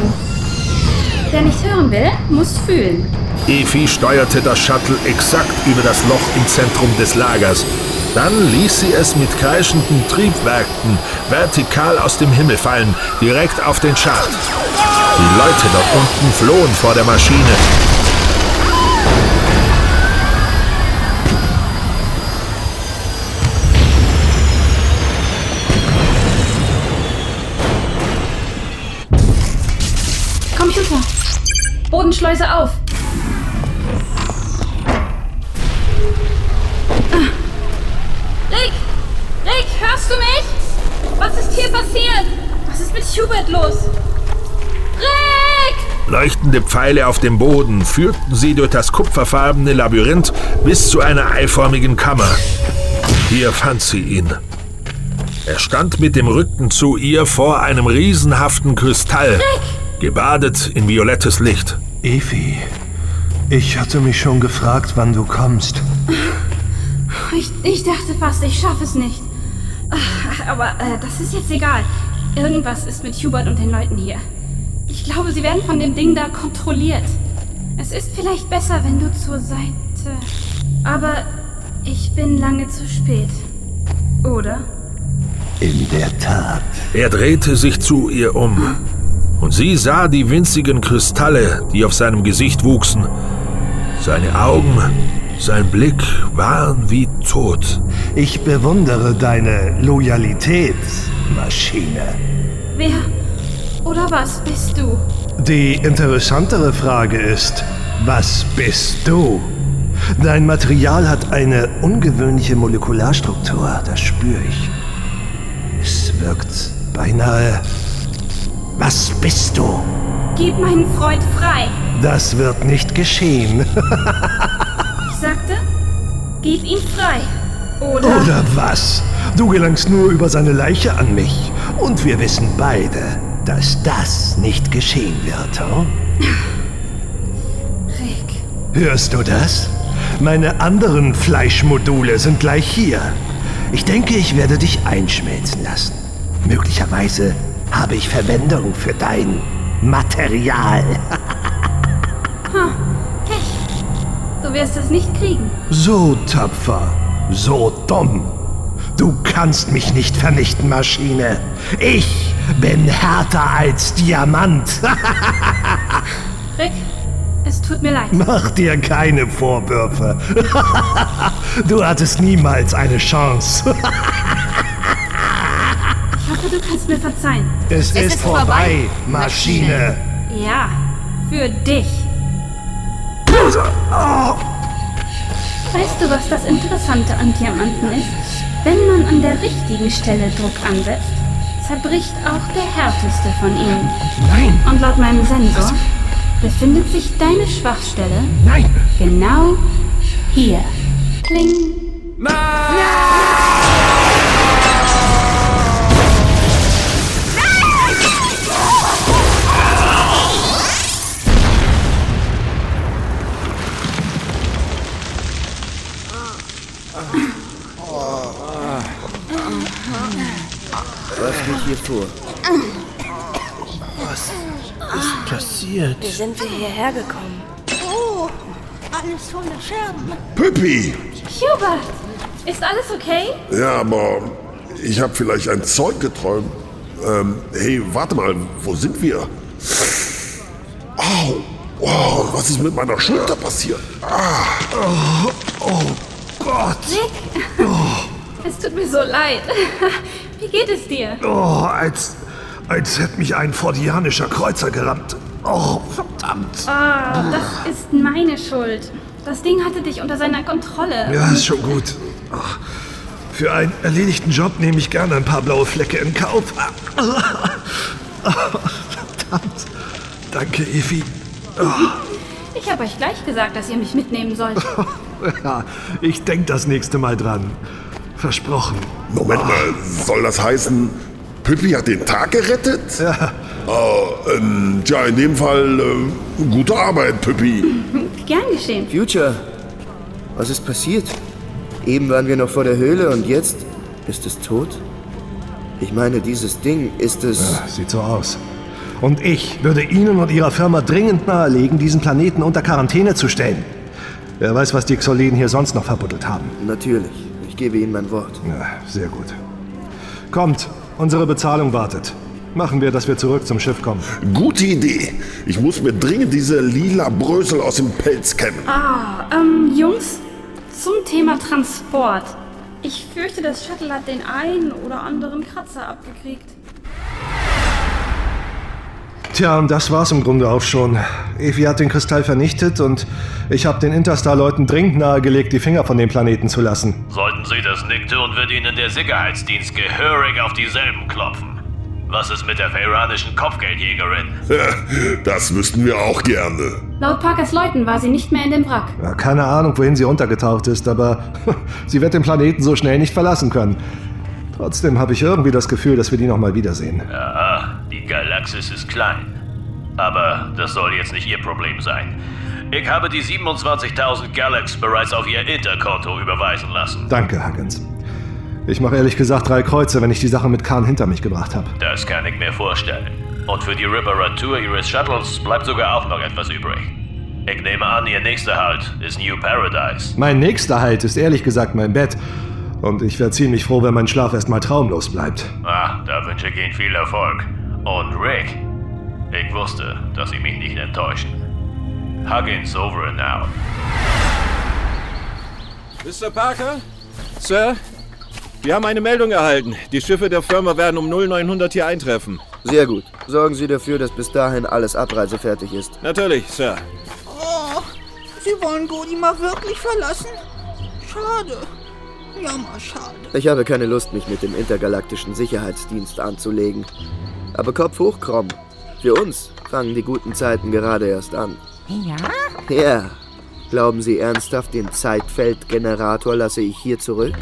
S7: Wer nicht hören will, muss fühlen.
S1: Efi steuerte das Shuttle exakt über das Loch im Zentrum des Lagers. Dann ließ sie es mit kreischenden Triebwerken vertikal aus dem Himmel fallen, direkt auf den Schacht. Die Leute dort unten flohen vor der Maschine.
S7: Bodenschleuse auf. Ah. Rick! Rick, hörst du mich? Was ist hier passiert? Was ist mit Hubert los? Rick!
S1: Leuchtende Pfeile auf dem Boden führten sie durch das kupferfarbene Labyrinth bis zu einer eiförmigen Kammer. Hier fand sie ihn. Er stand mit dem Rücken zu ihr vor einem riesenhaften Kristall, gebadet in violettes Licht.
S9: Evi, ich hatte mich schon gefragt, wann du kommst.
S7: Ich, ich dachte fast, ich schaffe es nicht. Aber äh, das ist jetzt egal. Irgendwas ist mit Hubert und den Leuten hier. Ich glaube, sie werden von dem Ding da kontrolliert. Es ist vielleicht besser, wenn du zur Seite. Aber ich bin lange zu spät. Oder?
S9: In der Tat.
S1: Er drehte sich zu ihr um. Und sie sah die winzigen Kristalle, die auf seinem Gesicht wuchsen. Seine Augen, sein Blick waren wie tot.
S9: Ich bewundere deine Loyalität, Maschine.
S7: Wer oder was bist du?
S9: Die interessantere Frage ist, was bist du? Dein Material hat eine ungewöhnliche Molekularstruktur, das spüre ich. Es wirkt beinahe... Was bist du?
S7: Gib meinen Freund frei.
S9: Das wird nicht geschehen.
S7: Ich sagte, gib ihn frei. Oder?
S9: Oder was? Du gelangst nur über seine Leiche an mich. Und wir wissen beide, dass das nicht geschehen wird, hm?
S7: Rick.
S9: Hörst du das? Meine anderen Fleischmodule sind gleich hier. Ich denke, ich werde dich einschmelzen lassen. Möglicherweise habe ich Verwendung für dein Material.
S7: Ha, Pech. Du wirst es nicht kriegen.
S9: So tapfer, so dumm. Du kannst mich nicht vernichten, Maschine. Ich bin härter als Diamant.
S7: Rick, es tut mir leid.
S9: Mach dir keine Vorwürfe. Du hattest niemals eine Chance.
S7: Hoffe, du kannst mir verzeihen.
S9: Es, ist, vorbei, Maschine.
S7: Ja, für dich. Weißt du, was das Interessante an Diamanten ist? Wenn man an der richtigen Stelle Druck ansetzt, zerbricht auch der härteste von ihnen.
S9: Nein.
S7: Und laut meinem Sensor befindet sich deine Schwachstelle
S9: Nein.
S7: genau hier. Kling.
S4: Was geht hier vor?
S21: Was ist passiert?
S22: Wie sind wir hierher gekommen?
S16: Oh, alles voller Scherben.
S10: Püppi!
S7: Hubert, ist alles okay?
S10: Ja, aber ich habe vielleicht ein Zeug geträumt. Ähm, hey, warte mal, wo sind wir? Au! Wow, was ist mit meiner Schulter passiert? Ah.
S9: Oh, oh Gott.
S7: Rick, es tut mir so leid. Wie geht es dir?
S9: Oh, als, als hätte mich ein fordianischer Kreuzer gerammt. Oh, verdammt.
S7: Ah, das ist meine Schuld. Das Ding hatte dich unter seiner Kontrolle.
S9: Ja, ist schon gut. Oh, für einen erledigten Job nehme ich gerne ein paar blaue Flecke in Kauf. Oh, verdammt. Danke, Evi. Oh,
S7: Ich habe euch gleich gesagt, dass ihr mich mitnehmen sollt.
S9: ja, ich denke das nächste Mal dran. Versprochen.
S10: Moment mal, soll das heißen, Püppi hat den Tag gerettet?
S9: Ja.
S10: Oh, ähm, tja, in dem Fall äh, gute Arbeit, Püppi.
S7: Gern geschehen.
S4: Future, was ist passiert? Eben waren wir noch vor der Höhle und jetzt ist es tot? Ich meine, dieses Ding ist es.
S9: Ja, sieht so aus. Und ich würde Ihnen und Ihrer Firma dringend nahelegen, diesen Planeten unter Quarantäne zu stellen. Wer weiß, was die Xoleden hier sonst noch verbuddelt haben.
S4: Natürlich. Ich gebe Ihnen mein Wort.
S9: Ja, sehr gut. Kommt, unsere Bezahlung wartet. Machen wir, dass wir zurück zum Schiff kommen.
S10: Gute Idee. Ich muss mir dringend diese lila Brösel aus dem Pelz kämmen.
S7: Ah, ähm, Jungs, zum Thema Transport. Ich fürchte, das Shuttle hat den einen oder anderen Kratzer abgekriegt.
S9: Tja, und das war's im Grunde auch schon. Evi hat den Kristall vernichtet und ich habe den Interstar-Leuten dringend nahegelegt, die Finger von dem Planeten zu lassen.
S12: Sollten Sie das nicht tun, wird Ihnen der Sicherheitsdienst gehörig auf dieselben klopfen. Was ist mit der veranischen Kopfgeldjägerin?
S10: Das wüssten wir auch gerne.
S7: Laut Parkers Leuten war sie nicht mehr in dem Wrack.
S9: Ja, keine Ahnung, wohin sie untergetaucht ist, aber sie wird den Planeten so schnell nicht verlassen können. Trotzdem habe ich irgendwie das Gefühl, dass wir die nochmal wiedersehen.
S12: Ja, die Galaxis ist klein. Aber das soll jetzt nicht Ihr Problem sein. Ich habe die 27.000 Galax bereits auf Ihr Interkonto überweisen lassen.
S9: Danke, Huggins. Ich mache ehrlich gesagt drei Kreuze, wenn ich die Sache mit Khan hinter mich gebracht habe.
S12: Das kann ich mir vorstellen. Und für die Reparatur Ihres Shuttles bleibt sogar auch noch etwas übrig. Ich nehme an, Ihr nächster Halt ist New Paradise.
S9: Mein nächster Halt ist ehrlich gesagt mein Bett. Und ich wäre ziemlich froh, wenn mein Schlaf erstmal traumlos bleibt.
S12: Ah, da wünsche ich Ihnen viel Erfolg. Und Rick, ich wusste, dass Sie mich nicht enttäuschen. Huggins over and out.
S18: Mr. Parker? Sir? Wir haben eine Meldung erhalten. Die Schiffe der Firma werden um 0900 hier eintreffen.
S4: Sehr gut. Sorgen Sie dafür, dass bis dahin alles abreisefertig ist.
S18: Natürlich, Sir.
S16: Oh, Sie wollen Godima wirklich verlassen? Schade. Jammer, schade.
S4: Ich habe keine Lust, mich mit dem intergalaktischen Sicherheitsdienst anzulegen. Aber Kopf hoch, Krom. Für uns fangen die guten Zeiten gerade erst an.
S28: Ja?
S4: Ja. Glauben Sie ernsthaft, den Zeitfeldgenerator lasse ich hier zurück?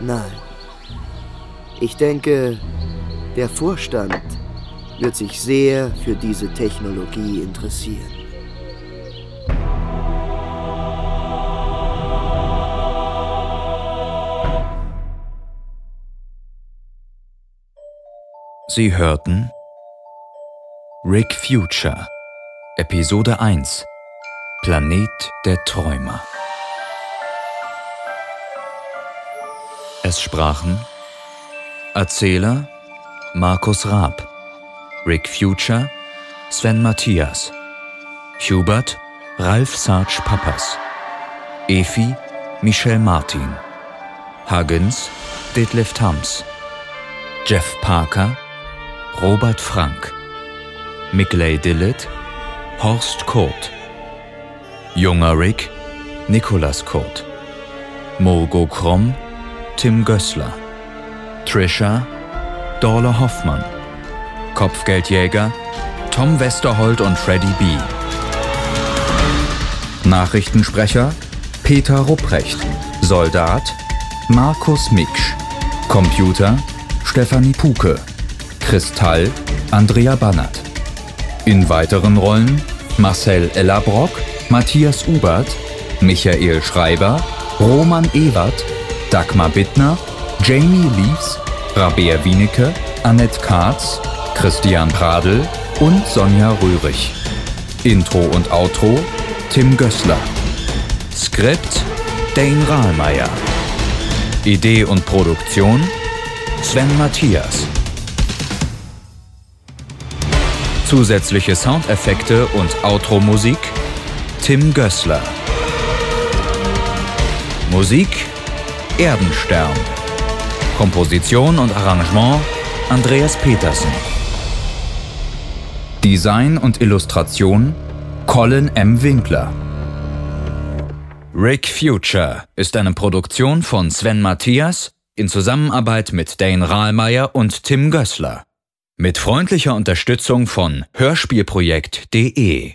S4: Nein. Ich denke, der Vorstand wird sich sehr für diese Technologie interessieren.
S25: Sie hörten Rick Future Episode 1 Planet der Träumer. Es sprachen Erzähler Markus Raab Rick Future Sven Matthias Hubert Ralf Sarge Pappas Efi Michel Martin Huggins Detlef Thams Jeff Parker Robert Frank Migley Dillett Horst Kurt Junger Rick Nicolas Kurt Mogo Krumm Tim Gößler Trisha Dorle Hoffmann Kopfgeldjäger Tom Westerholt und Freddy B. Nachrichtensprecher Peter Rupprecht Soldat Markus Miksch Computer Stefanie Puke Kristall Andrea Bannert. In weiteren Rollen Marcel Ellabrock, Matthias Ubert, Michael Schreiber, Roman Ewert, Dagmar Bittner, Jamie Leaves, Rabea Wienecke, Annette Katz, Christian Pradl und Sonja Röhrig. Intro und Outro Tim Gößler. Skript Dane Rahlmeier. Idee und Produktion Sven Matthias. Zusätzliche Soundeffekte und Outro-Musik Tim Gößler. Musik Erdenstern. Komposition und Arrangement Andreas Petersen. Design und Illustration Colin M. Winkler. Rick Future ist eine Produktion von Sven Matthias in Zusammenarbeit mit Dane Rahlmeier und Tim Gößler. Mit freundlicher Unterstützung von Hörspielprojekt.de